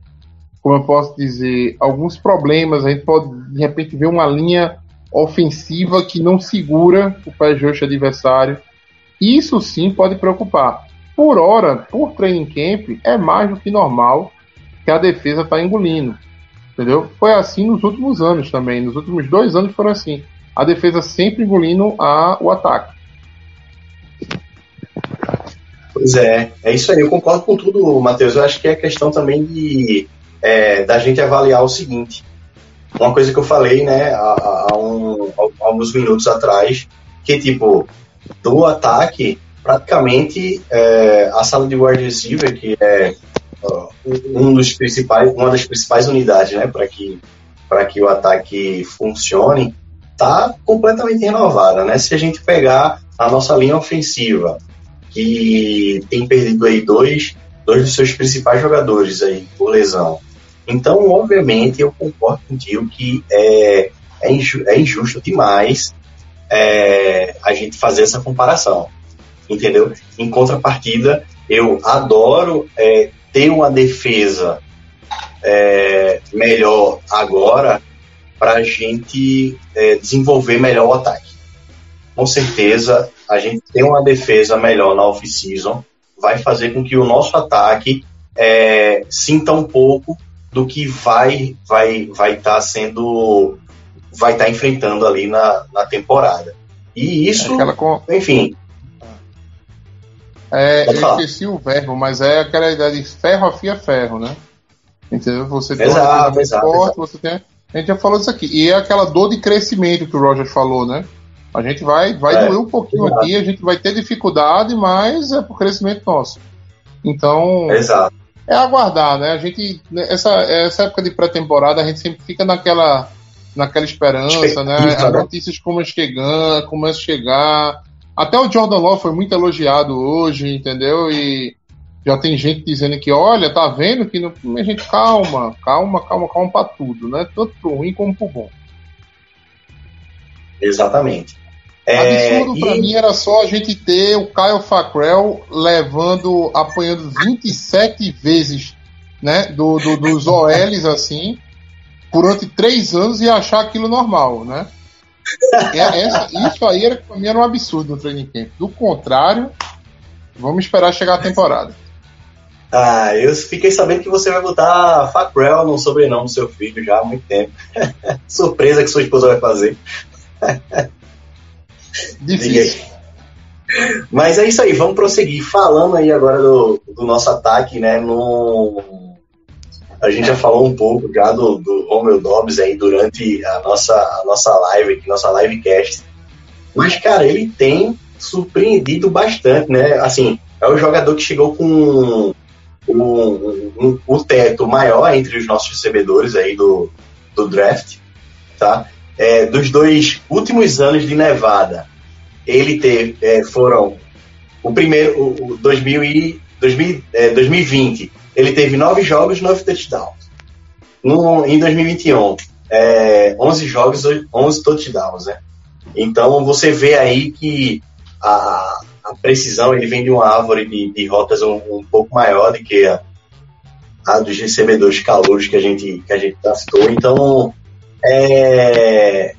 como eu posso dizer, alguns problemas. A gente pode de repente ver uma linha ofensiva que não segura o pé justo adversário. Isso sim pode preocupar. Por hora, por training camp, é mais do que normal que a defesa está engolindo. Entendeu? Foi assim nos últimos anos também. Nos últimos dois anos foram assim. A defesa sempre engolindo a, o ataque. Pois é, é isso aí, eu concordo com tudo, Matheus. Eu acho que é questão também de é, da gente avaliar o seguinte. Uma coisa que eu falei, né, há, há um- há alguns minutos atrás, que tipo, do ataque, praticamente é, a sala de wide receiver, que é um dos principais, uma das principais unidades, né, para que para que o ataque funcione, tá completamente renovada, né? Se a gente pegar a nossa linha ofensiva, que tem perdido aí dois, dois dos seus principais jogadores aí por lesão. Então, obviamente, eu concordo contigo que é, é, inju- é injusto demais é, a gente fazer essa comparação, entendeu? Em contrapartida, eu adoro é, ter uma defesa é, melhor agora para a gente é, desenvolver melhor o ataque. Com certeza, a gente ter uma defesa melhor na off-season vai fazer com que o nosso ataque é, sinta um pouco do que vai vai vai estar sendo vai estar enfrentando ali na, na temporada. E isso, Aquela com- enfim, É, eu esqueci o verbo, mas é aquela ideia de ferro afia ferro, né? Entendeu? Você tem Exato, exato, forte, exato. você tem. A gente já falou disso aqui. E é aquela dor de crescimento que o Roger falou, né? A gente vai, vai É, doer um pouquinho exato. aqui, a gente vai ter dificuldade, mas é pro crescimento nosso. Então, exato. é aguardar, né? A gente, né, essa, essa época de pré-temporada, a gente sempre fica naquela, naquela esperança, né? As né? notícias como chegando, começam a chegar. Até o Jordan Law foi muito elogiado hoje, entendeu? E já tem gente dizendo que, olha, tá vendo que não. Minha gente, calma, calma, calma, calma pra tudo, né? Tanto pro ruim como pro bom. Exatamente. É, Absurdo pra e- mim era só a gente ter o Kyle Fackrell levando, apanhando 27 vezes, né, do, do- dos OLs assim, durante três anos e achar aquilo normal, né? É, essa- isso aí era, pra mim era um absurdo no training camp. Do contrário, vamos esperar chegar a temporada. Ah, eu fiquei sabendo que você vai botar Facrell no sobrenome do seu filho já há muito tempo. Surpresa que sua esposa vai fazer. Difícil. Mas é isso aí, vamos prosseguir. Falando aí agora do, do nosso ataque, né? No... A gente já falou um pouco já do, do Romeo Dobbs aí durante a nossa, a nossa live aqui, nossa livecast. Mas, cara, ele tem surpreendido bastante, né? Assim, é o jogador que chegou com um, um- um- o teto maior entre os nossos recebedores aí do, do draft, tá? É, dos dois últimos anos de Nevada, ele teve, é, foram o primeiro, o, o 2000 e, 2000, é, 2020, ele teve nove jogos, nove touchdowns. No, em 2021, é, 11 jogos, 11 touchdowns, né? Então você vê aí que a, a precisão ele vem de uma árvore de, de rotas um, um pouco maior do que a, a dos recebedores calouros que a gente que a gente citou. Então é,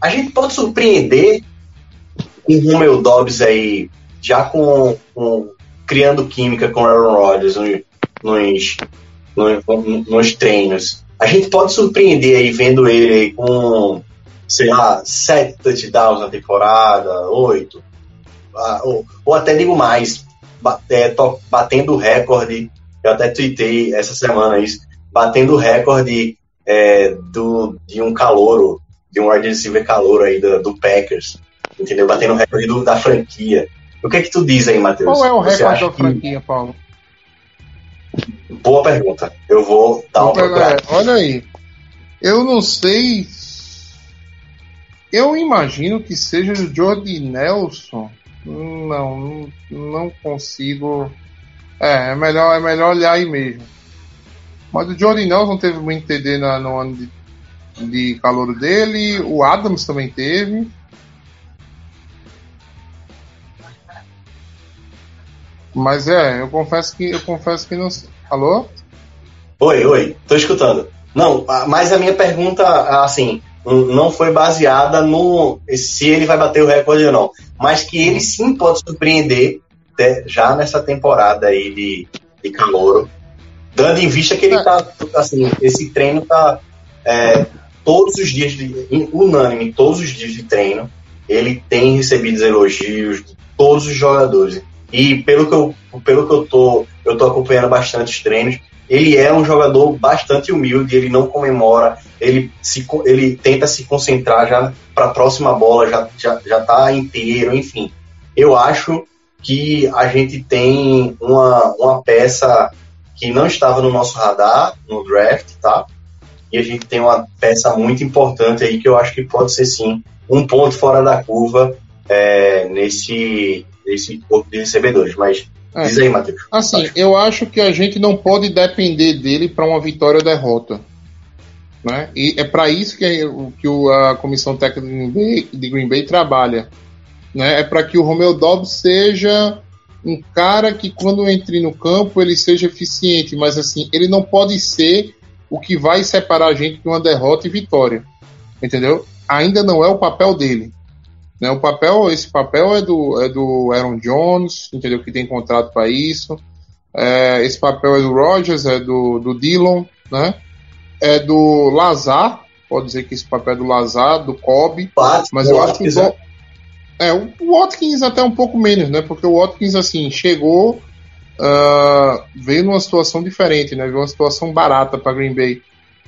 a gente pode surpreender com o Romeo Dobbs aí já com, com- criando química com Aaron Rodgers no- nos, nos, nos treinos. A gente pode surpreender aí vendo ele aí com sei lá, sete touchdowns na temporada, oito, ah, ou, ou até digo mais, é, batendo recorde Eu até tuitei essa semana isso, batendo recorde é, do, de um calouro, de um wide receiver calouro aí do, do Packers, entendeu? Batendo o recorde do- da franquia. O que é que tu diz aí, Matheus? Qual é o recorde da que- franquia, Paulo? Boa pergunta. Eu vou dar uma procurada. olha aí. Eu não sei. Eu imagino que seja o Jordi Nelson. Não, não, não consigo. É, é melhor, é melhor olhar aí mesmo. Mas o Jordi Nelson teve muito TD na, no ano de, de calor dele. O Adams também teve. Mas é, eu confesso que eu confesso que não. Alô? Oi, oi, tô escutando. Não, mas a minha pergunta, assim, não foi baseada no se ele vai bater o recorde ou não, mas que ele sim pode surpreender né, já nessa temporada aí de, de dando em vista que ele tá, assim, esse treino tá é, todos os dias, de, unânime, todos os dias de treino, ele tem recebido elogios de todos os jogadores. E pelo que eu, pelo que eu tô, eu tô acompanhando bastante os treinos, ele é um jogador bastante humilde, ele não comemora, ele, se, ele tenta se concentrar já para a próxima bola, já, já, já tá inteiro, enfim. Eu acho que a gente tem uma, uma peça que não estava no nosso radar no draft, tá? E a gente tem uma peça muito importante aí que eu acho que pode ser sim um ponto fora da curva é, nesse, nesse corpo de recebedores. Mas É. diz aí, Matheus. Assim, eu acho que a gente não pode depender dele para uma vitória ou derrota. Né? E é para isso que, que a comissão técnica de Green Bay, de Green Bay trabalha. Né? É para que o Romeo Dobbs seja um cara que, quando entre no campo, ele seja eficiente, mas assim, ele não pode ser o que vai separar a gente de uma derrota e vitória. Entendeu? Ainda não é o papel dele. Né? O papel, esse papel é do, é do Aaron Jones, entendeu? Que tem contrato para isso. É, esse papel é do Rogers, é do, do Dillon, né? É do Lazar, pode dizer que esse papel é do Lazar, do Kobe, Bate, mas eu acho que o. Dom- é, o Watkins até um pouco menos, né? Porque o Watkins, assim, chegou, ah, veio numa situação diferente, né? Veio uma situação barata para Green Bay.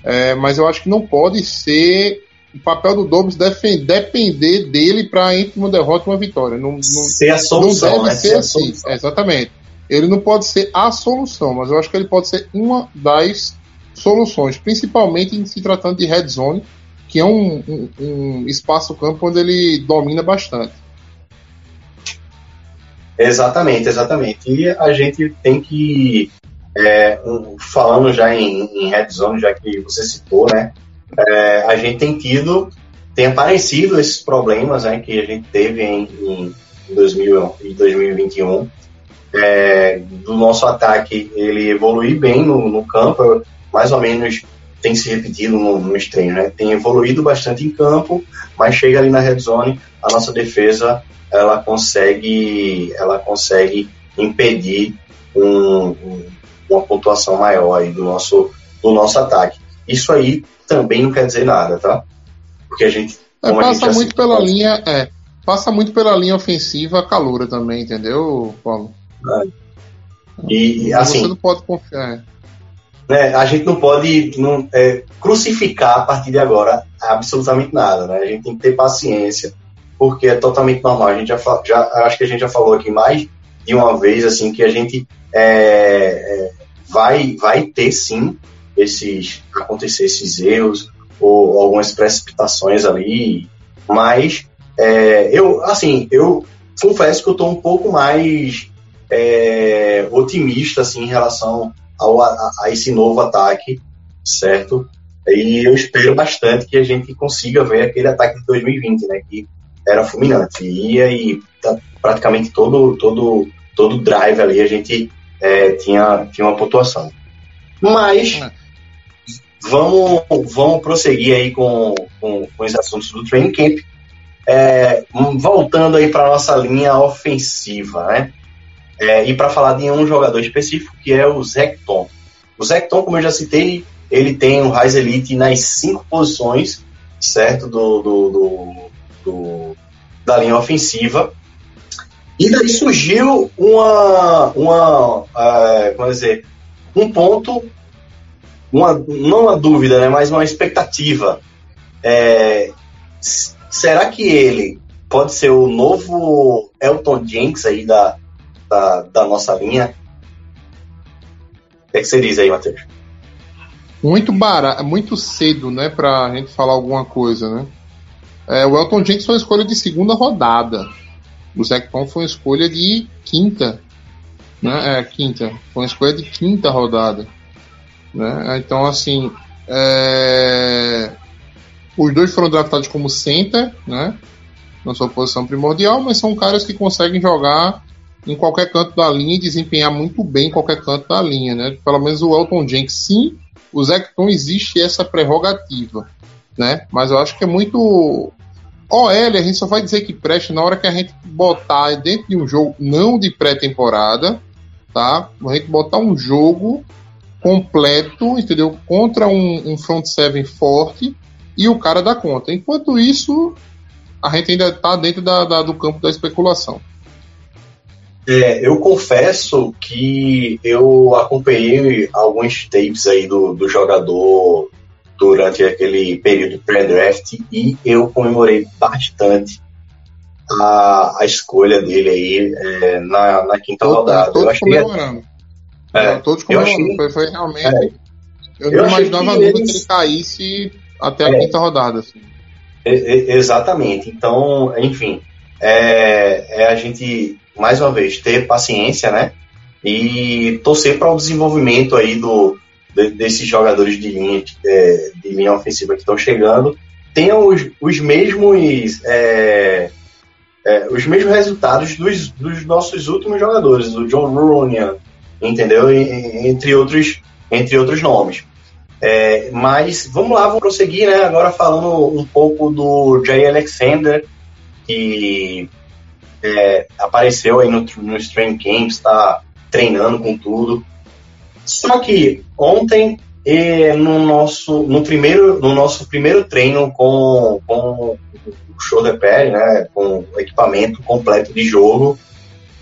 É, mas eu acho que não pode ser o papel do Dobbs depender dele para entre uma derrota e uma vitória. Não, não, ser a não solução, deve né? ser a assim, exatamente. Ele não pode ser a solução, mas eu acho que ele pode ser uma das soluções, principalmente em se tratando de red zone, que é um, um- um espaço-campo onde ele domina bastante. Exatamente, exatamente. E a gente tem que, é, falando já em, em red zone, já que você citou, né? é, a gente tem tido, tem aparecido esses problemas né, que a gente teve em, em 2000 e 2021. É, do nosso ataque, ele evoluir bem no, no campo, mais ou menos tem se repetido no, nos treinos, né? Tem evoluído bastante em campo, mas chega ali na red zone, a nossa defesa ela consegue, ela consegue impedir um- um- uma pontuação maior aí do nosso, do nosso ataque. Isso aí também não quer dizer nada, tá? Porque a gente. É, como a gente passa muito pela linha, é, passa muito pela linha ofensiva caloura também, entendeu, Paulo? E, Você assim, não pode confiar. Né, a gente não pode não, é, crucificar a partir de agora absolutamente nada, né? A gente tem que ter paciência, porque é totalmente normal. A gente já, já acho que a gente já falou aqui mais de uma vez assim que a gente é, é, vai vai ter sim esses acontecer esses erros ou algumas precipitações ali, mas é, eu assim eu confesso que eu estou um pouco mais é, otimista assim em relação ao, a, a esse novo ataque, certo? E eu espero bastante que a gente consiga ver aquele ataque de 2020, né? Que era fulminante. Ia e tá, praticamente todo todo todo drive ali a gente é, tinha tinha uma pontuação. Mas vamos vamos prosseguir aí com, com, com esses assuntos do training camp. É, voltando aí para nossa linha ofensiva, né? É, e para falar de um jogador específico, que é o Zecton. O Zecton, como eu já citei, ele tem o Rise Elite nas cinco posições, certo? Do, do, do- do- da linha ofensiva. E daí surgiu uma, uma é, como dizer, um ponto, uma, não uma dúvida, né, mas uma expectativa. É, será que ele pode ser o novo Elton Jenks aí da, da, da nossa linha? O que, é que você diz aí, Matheus? muito barato, muito cedo, né, pra gente falar alguma coisa, né? É, o Elton Jenkins foi uma escolha de segunda rodada. O Zecton foi uma escolha de quinta, né? É, quinta. Foi uma escolha de quinta rodada, né? Então, assim, é, os dois foram draftados como center, né? Na sua posição primordial, mas são caras que conseguem jogar em qualquer canto da linha e desempenhar muito bem em qualquer canto da linha, né? Pelo menos o Elton Jenkins, sim, o Zecton existe essa prerrogativa, né? Mas eu acho que é muito OL, a gente só vai dizer que presta na hora que a gente botar dentro de um jogo não de pré-temporada, tá? A gente botar um jogo completo, entendeu? Contra um, um front seven forte e o cara dá conta. Enquanto isso, a gente ainda tá dentro da, da- do campo da especulação. É, eu confesso que eu acompanhei alguns tapes aí do, do jogador durante aquele período pré-draft e eu comemorei bastante a, a escolha dele aí é, na, na quinta Todos, rodada. Eu todos achei, comemorando. é, todos eu comemorando. achei- Foi, foi realmente. É. Eu Eu não imaginava que nunca que eles- ele caísse até a É. quinta rodada. assim. Exatamente. Então, enfim, é, é a gente, mais uma vez, ter paciência, né? E torcer para o desenvolvimento aí do, de- desses jogadores de linha, é, de linha ofensiva que estão chegando, tenham os, os mesmos. é, é, os mesmos resultados dos, dos nossos últimos jogadores, o John Runyan, entendeu? Entre outros, entre outros nomes. É, mas vamos lá, vamos prosseguir, né? Agora falando um pouco do Jay Alexander, que é, apareceu aí no, no Stream Camp, está treinando com tudo. Só que ontem, é, no, nosso, no, primeiro, no nosso primeiro treino com, com o shoulder pad, né? Com o equipamento completo de jogo,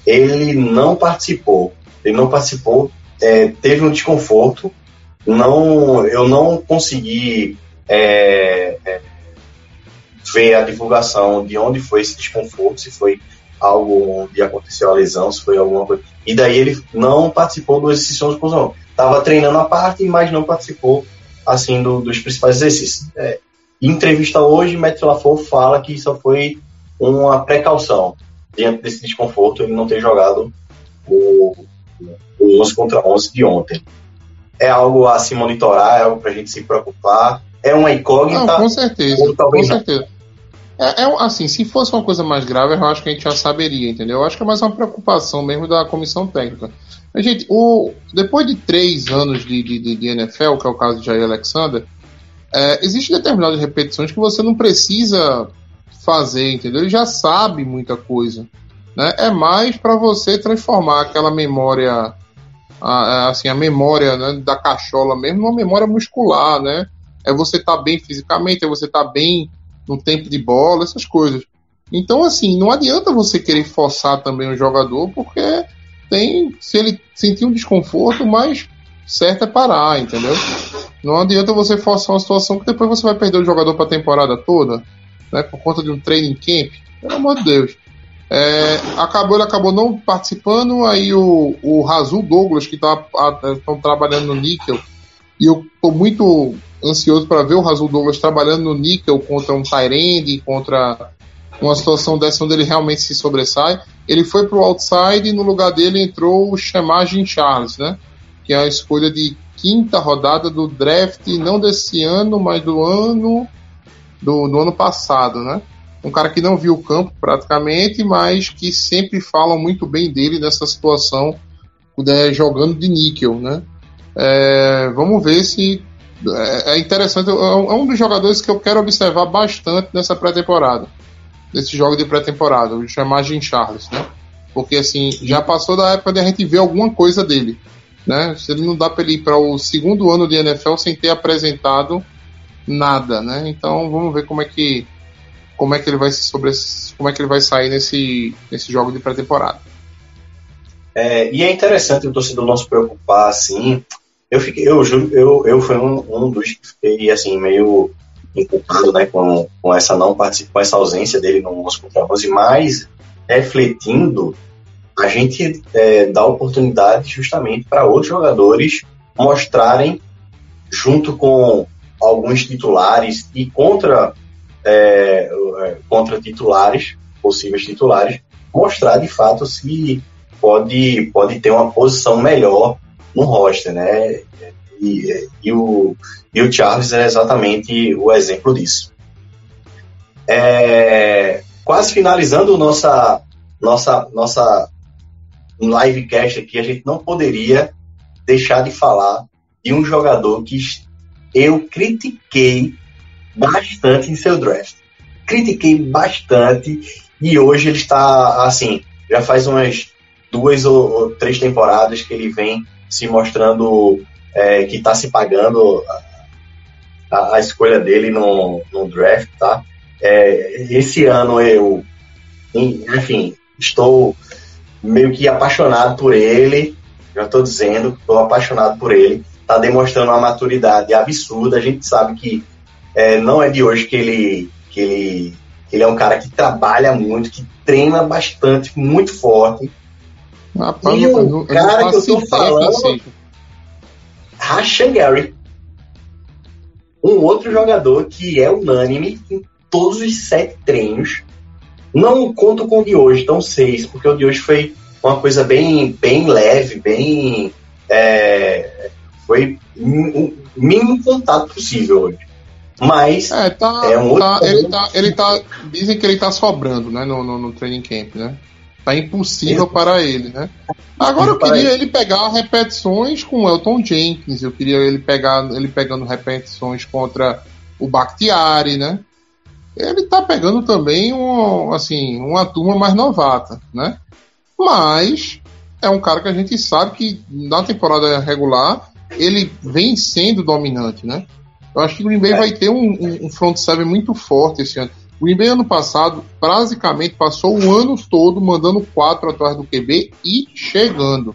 ele não participou. Ele não participou, é, teve um desconforto não, eu não consegui é, ver a divulgação de onde foi esse desconforto, se foi algo onde aconteceu a lesão, se foi alguma coisa. E daí ele não participou do exercício de musculação. Estava treinando a parte, mas não participou assim do- dos principais exercícios. É, em entrevista hoje, Matt LaFleur fala que isso foi uma precaução diante desse desconforto ele não ter jogado o, o 11 contra 11 de ontem é algo a se monitorar, é algo para a gente se preocupar. É uma incógnita. Não, com certeza. Com certeza. É, é, assim, se fosse uma coisa mais grave, eu acho que a gente já saberia, entendeu? Eu acho que é mais uma preocupação mesmo da comissão técnica. Mas, gente, o, depois de três anos de, de, de- NFL, que é o caso de Jair Alexander, é, existem determinadas repetições que você não precisa fazer, entendeu? Ele já sabe muita coisa. Né? É mais para você transformar aquela memória, a- a- assim, a memória né, da cachola mesmo, numa memória muscular, né? É você estar bem fisicamente, é você estar bem no tempo de bola, essas coisas. Então, assim, não adianta você querer forçar também o jogador, porque tem, se ele sentir um desconforto, mais certo é parar, entendeu? Não adianta você forçar uma situação que depois você vai perder o jogador para a temporada toda, né? Por conta de um training camp. Pelo amor de Deus. É, acabou, ele acabou não participando, aí o, o Razul Douglas, que estão trabalhando no níquel, e eu estou muito ansioso para ver o Razul Douglas trabalhando no níquel contra um Tyrande, contra uma situação dessa onde ele realmente se sobressai. Ele foi para o outside e no lugar dele entrou o Chamagem Charles, né? Que é a escolha de quinta rodada do draft, não desse ano, mas do ano do, do ano passado, né? Um cara que não viu o campo praticamente, mas que sempre falam muito bem dele nessa situação, né, jogando de níquel, né? É, vamos ver se é, é interessante. É um é um dos jogadores que eu quero observar bastante nessa pré-temporada, nesse jogo de pré-temporada, o chamagem Charles, né? Porque assim já passou da época de a gente ver alguma coisa dele, né? Se ele não dá para ele ir para o segundo ano de NFL sem ter apresentado nada, né? Então vamos ver como é que como é que ele vai sobre como é que ele vai sair nesse nesse jogo de pré-temporada. É, e é interessante o torcedor não se preocupar assim, eu fiquei, eu juro, eu, eu fui um, um dos que fiquei assim, meio inculpado né, com, com essa não participação, essa ausência dele no 11 contra 11, mas refletindo, a gente é, dá oportunidade justamente para outros jogadores mostrarem, junto com alguns titulares e contra, é, é contra titulares, possíveis titulares, mostrar de fato se pode, pode ter uma posição melhor no roster, né? E, e, o, e o Charles é exatamente o exemplo disso. É, quase finalizando nossa, nossa, nossa livecast aqui, a gente não poderia deixar de falar de um jogador que eu critiquei bastante em seu draft. Critiquei bastante e hoje ele está assim, já faz umas duas ou, ou três temporadas que ele vem se mostrando é, que está se pagando a, a, escolha dele no, no draft, tá? É, esse ano eu, enfim, estou meio que apaixonado por ele, já estou dizendo, estou apaixonado por ele, está demonstrando uma maturidade absurda, a gente sabe que é, não é de hoje que ele, que ele, que ele é um cara que trabalha muito, que treina bastante, muito forte, Rapaz, e o cara que eu tô falando, Rashan Gary. Um outro jogador que é unânime em todos os sete treinos. Não conto com o de hoje, então seis, porque o de hoje foi uma coisa bem, bem leve, bem. É, foi o mínimo contato possível hoje. Mas é, tá, é um tá, ele, tá, ele tá. Dizem que ele tá sobrando, né? No, no, no training camp, né? Tá impossível para ele, né? Agora eu queria ele pegar repetições com o Elton Jenkins, eu queria ele pegar ele pegando repetições contra o Bakhtiari, né? Ele tá pegando também um, assim, uma turma mais novata, né? Mas é um cara que a gente sabe que na temporada regular ele vem sendo dominante, né? Eu acho que o Green Bay é. vai ter um, um, um front seven muito forte esse ano. O Green Bay ano passado basicamente passou o ano todo mandando quatro atrás do QB e chegando,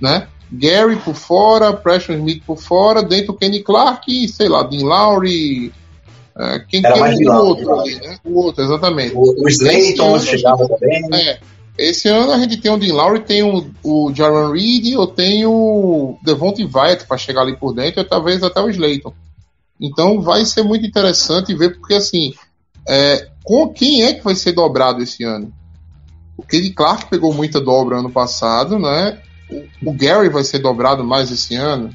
né? Gary por fora, Preston Smith por fora, dentro Kenny Clark, sei lá, Dean Lowry, é, quem Era que é o outro ali, né? O outro, exatamente. O, o Slayton chegava também. É, esse ano a gente tem o Dean Lowry, tem o, o Jaron Reed, ou tem o Devontae Wyatt para chegar ali por dentro, e talvez até o Slayton. Então vai ser muito interessante ver, porque assim, é, com quem é que vai ser dobrado esse ano? O Kelly Clark pegou muita dobra ano passado, né? O, Gary vai ser dobrado mais esse ano.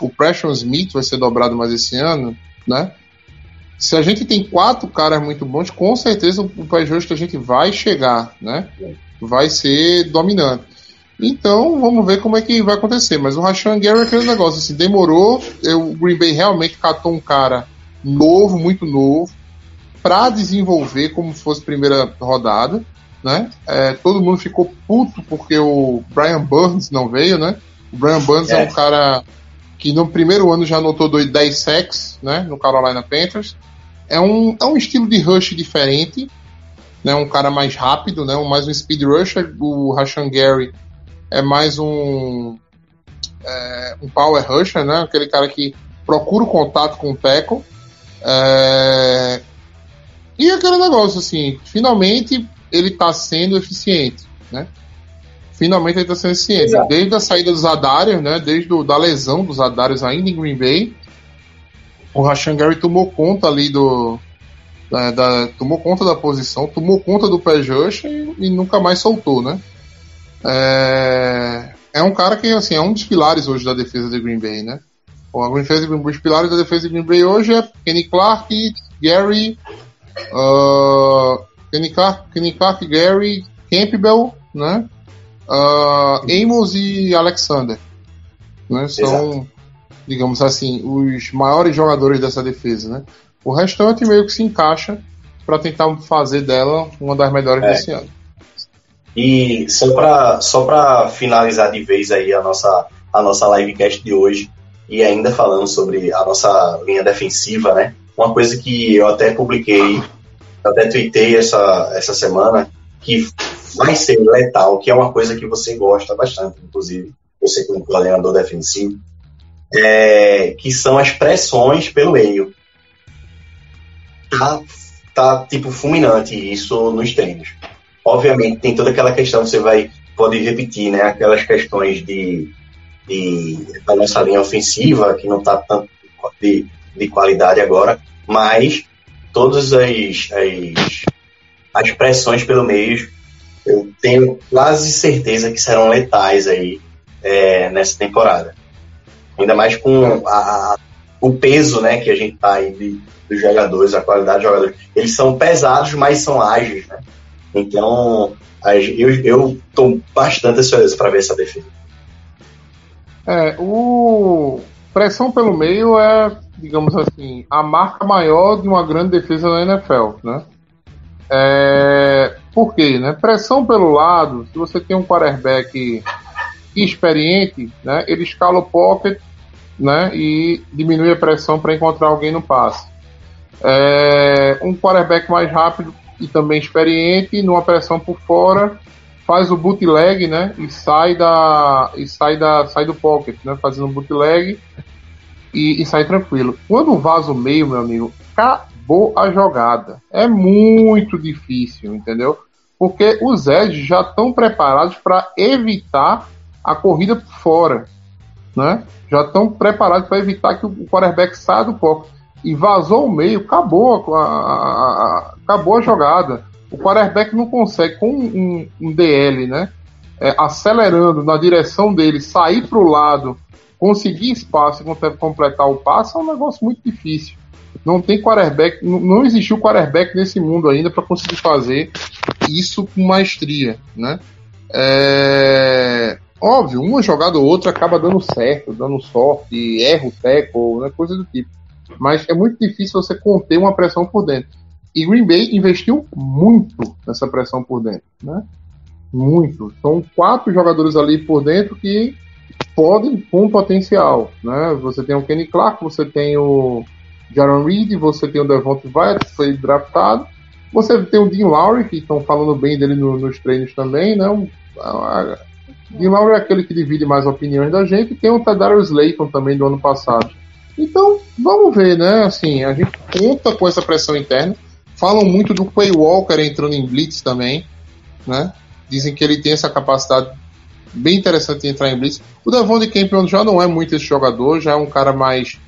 O Preston Smith vai ser dobrado mais esse ano, né? Se a gente tem quatro caras muito bons, com certeza o pé que a gente vai chegar, né? Vai ser dominante. Então, vamos ver como é que vai acontecer. Mas o Rashan Gary é aquele negócio, assim, demorou. Eu, o Green Bay realmente catou um cara novo, muito novo, para desenvolver como se fosse primeira rodada, né? É, todo mundo ficou puto porque o Brian Burns não veio, né? O Brian Burns é, é um cara que no primeiro ano já anotou 10 sacks, né? No Carolina Panthers. É um, é um estilo de rush diferente, né? Um cara mais rápido, né? Mais um speed rusher. O Rashan Gary é mais um é, um power rusher, né? Aquele cara que procura o contato com o tackle. É, e aquele negócio assim, finalmente ele está sendo eficiente, né? Finalmente ele está sendo eficiente. Exato. Desde a saída dos Adarius, né? Desde a da lesão dos Adarius ainda em Green Bay, o Rashan Gary tomou conta ali do. Da, da, tomou conta da posição, tomou conta do pé e, e, nunca mais soltou, né? É, é um cara que assim, é um dos pilares hoje da defesa de Green Bay, né? O defesa, os pilares da defesa de Green Bay hoje é Kenny Clark, Gary, Uh, Kenny, Clark, Kenny Clark, Gary, Campbell, né? Uh, Amos e Alexander. Né? São, Exato. digamos assim, os maiores jogadores dessa defesa, né? O restante meio que se encaixa para tentar fazer dela uma das melhores é. desse ano. E só para só finalizar de vez aí a nossa, a nossa livecast de hoje, e ainda falando sobre a nossa linha defensiva, né? Uma coisa que eu até publiquei, até tuitei essa, essa semana, que vai ser letal, que é uma coisa que você gosta bastante, inclusive, você como coordenador defensivo, é, que são as pressões pelo meio. Tá, tá tipo fulminante isso nos treinos. Obviamente tem toda aquela questão, você vai pode repetir, né? Aquelas questões de, de da nossa linha ofensiva, que não está tanto de, de qualidade agora, mas todas as, as, as pressões pelo meio, eu tenho quase certeza que serão letais aí é, nessa temporada. Ainda mais com a, o peso né, que a gente tá aí de, dos jogadores, a qualidade dos jogadores. Eles são pesados, mas são ágeis, né? Então, eu, eu tô bastante ansioso para ver essa defesa. É, o pressão pelo meio é, digamos assim, a marca maior de uma grande defesa na NFL, né? É, por quê? Né? Pressão pelo lado, se você tem um quarterback experiente, né, ele escala o pocket né, e diminui a pressão para encontrar alguém no passe. É, um quarterback mais rápido e também experiente, numa pressão por fora, faz o bootleg, né, e sai da e sai da sai do pocket, né, fazendo bootleg e, e sai tranquilo. Quando vaza o meio, meu amigo, acabou a jogada. É muito difícil, entendeu? Porque os edges já estão preparados para evitar a corrida por fora, né? Já estão preparados para evitar que o quarterback saia do pocket e vazou o meio, acabou a, a, a, acabou a jogada. O quarterback não consegue, com um, um DL, né? É, acelerando na direção dele, sair para o lado, conseguir espaço e completar o passe é um negócio muito difícil. Não tem quarterback, não, existiu quarterback nesse mundo ainda para conseguir fazer isso com maestria, né? É, óbvio, uma jogada ou outra acaba dando certo, dando sorte, erra o tackle, né, coisa do tipo mas é muito difícil você conter uma pressão por dentro. E Green Bay investiu muito nessa pressão por dentro, né? Muito. São quatro jogadores ali por dentro que podem com potencial, né? Você tem o Kenny Clark, você tem o Jaron Reed, você tem o Devonta Wyatt, que foi draftado, você tem o Dean Lowry, que estão falando bem dele no, nos treinos também, né? O, Dean Lowry é aquele que divide mais opiniões da gente, tem o Tadarius Slayton também do ano passado. Então, vamos ver, né? Assim, a gente conta com essa pressão interna. Falam muito do Quay Walker entrando em blitz também, né? Dizem que ele tem essa capacidade bem interessante entrar em blitz. O Devon de Campion já não é muito esse jogador, já é um cara mais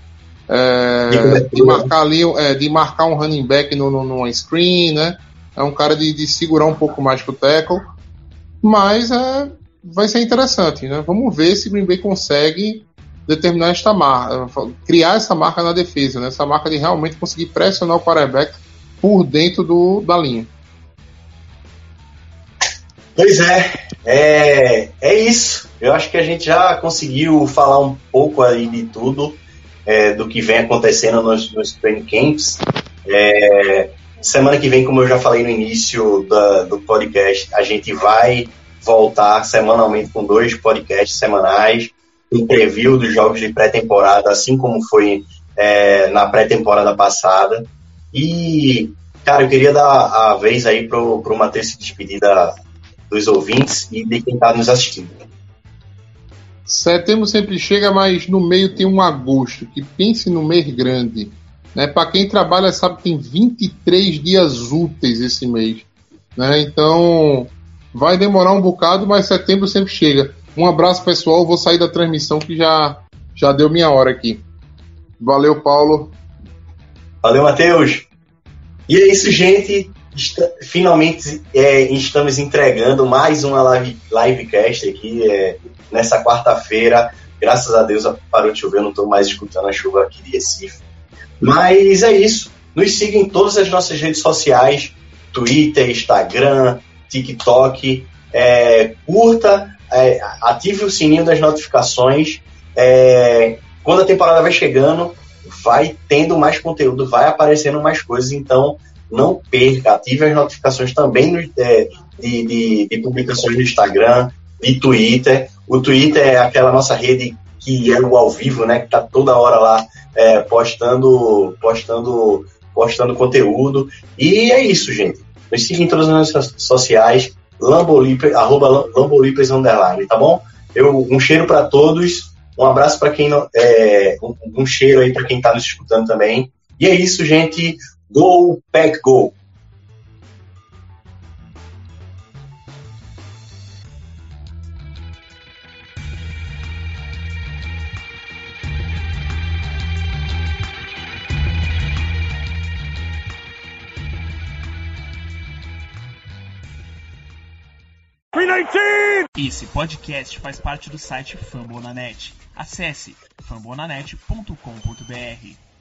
é, de marcar ali, é, de marcar um running back no, no, numa screen, né? É um cara de, de segurar um pouco mais que o tackle, mas é, vai ser interessante, né? Vamos ver se o Green Bay consegue determinar esta marca, criar essa marca na defesa, né? essa marca de realmente conseguir pressionar o quarterback por dentro do, da linha. Pois é, é, é isso. Eu acho que a gente já conseguiu falar um pouco aí de tudo, é, do que vem acontecendo nos, nos training camps. É, semana que vem, como eu já falei no início da, do podcast, a gente vai voltar semanalmente com dois podcasts semanais um preview dos jogos de pré-temporada, assim como foi é, na pré-temporada passada. E, cara, eu queria dar a vez aí pro, pro Matheus se despedir da, dos ouvintes e de quem está nos assistindo. Setembro sempre chega, mas no meio tem um agosto, que pense no mês grande. Né? Para quem trabalha sabe que tem 23 dias úteis esse mês. Né? Então vai demorar um bocado, mas setembro sempre chega. Um abraço, pessoal. Vou sair da transmissão que já, já deu minha hora aqui. Valeu, Paulo. Valeu, Matheus. E é isso, gente. Finalmente é, estamos entregando mais uma live, livecast aqui é, nessa quarta-feira. Graças a Deus parou de chover, eu não estou mais escutando a chuva aqui de Recife. Mas é isso. Nos siga em todas as nossas redes sociais: Twitter, Instagram, TikTok. É, curta é, ative o sininho das notificações. É, quando a temporada vai chegando, vai tendo mais conteúdo, vai aparecendo mais coisas, então não perca, ative as notificações também no, é, de, de, de, publicações no Instagram, de Twitter. O Twitter é aquela nossa rede que é o ao vivo, né? Que tá toda hora lá é, postando, postando, postando conteúdo. E é isso, gente. Nos siga em todas as redes sociais, Lambolipres, arroba underline, tá bom? Eu, um cheiro para todos Um abraço para quem não, é, um, um cheiro aí para quem está nos escutando também. E é isso, gente. Go Pack Go. Esse podcast faz parte do site Fambonanet. Acesse fambonanet.com.br.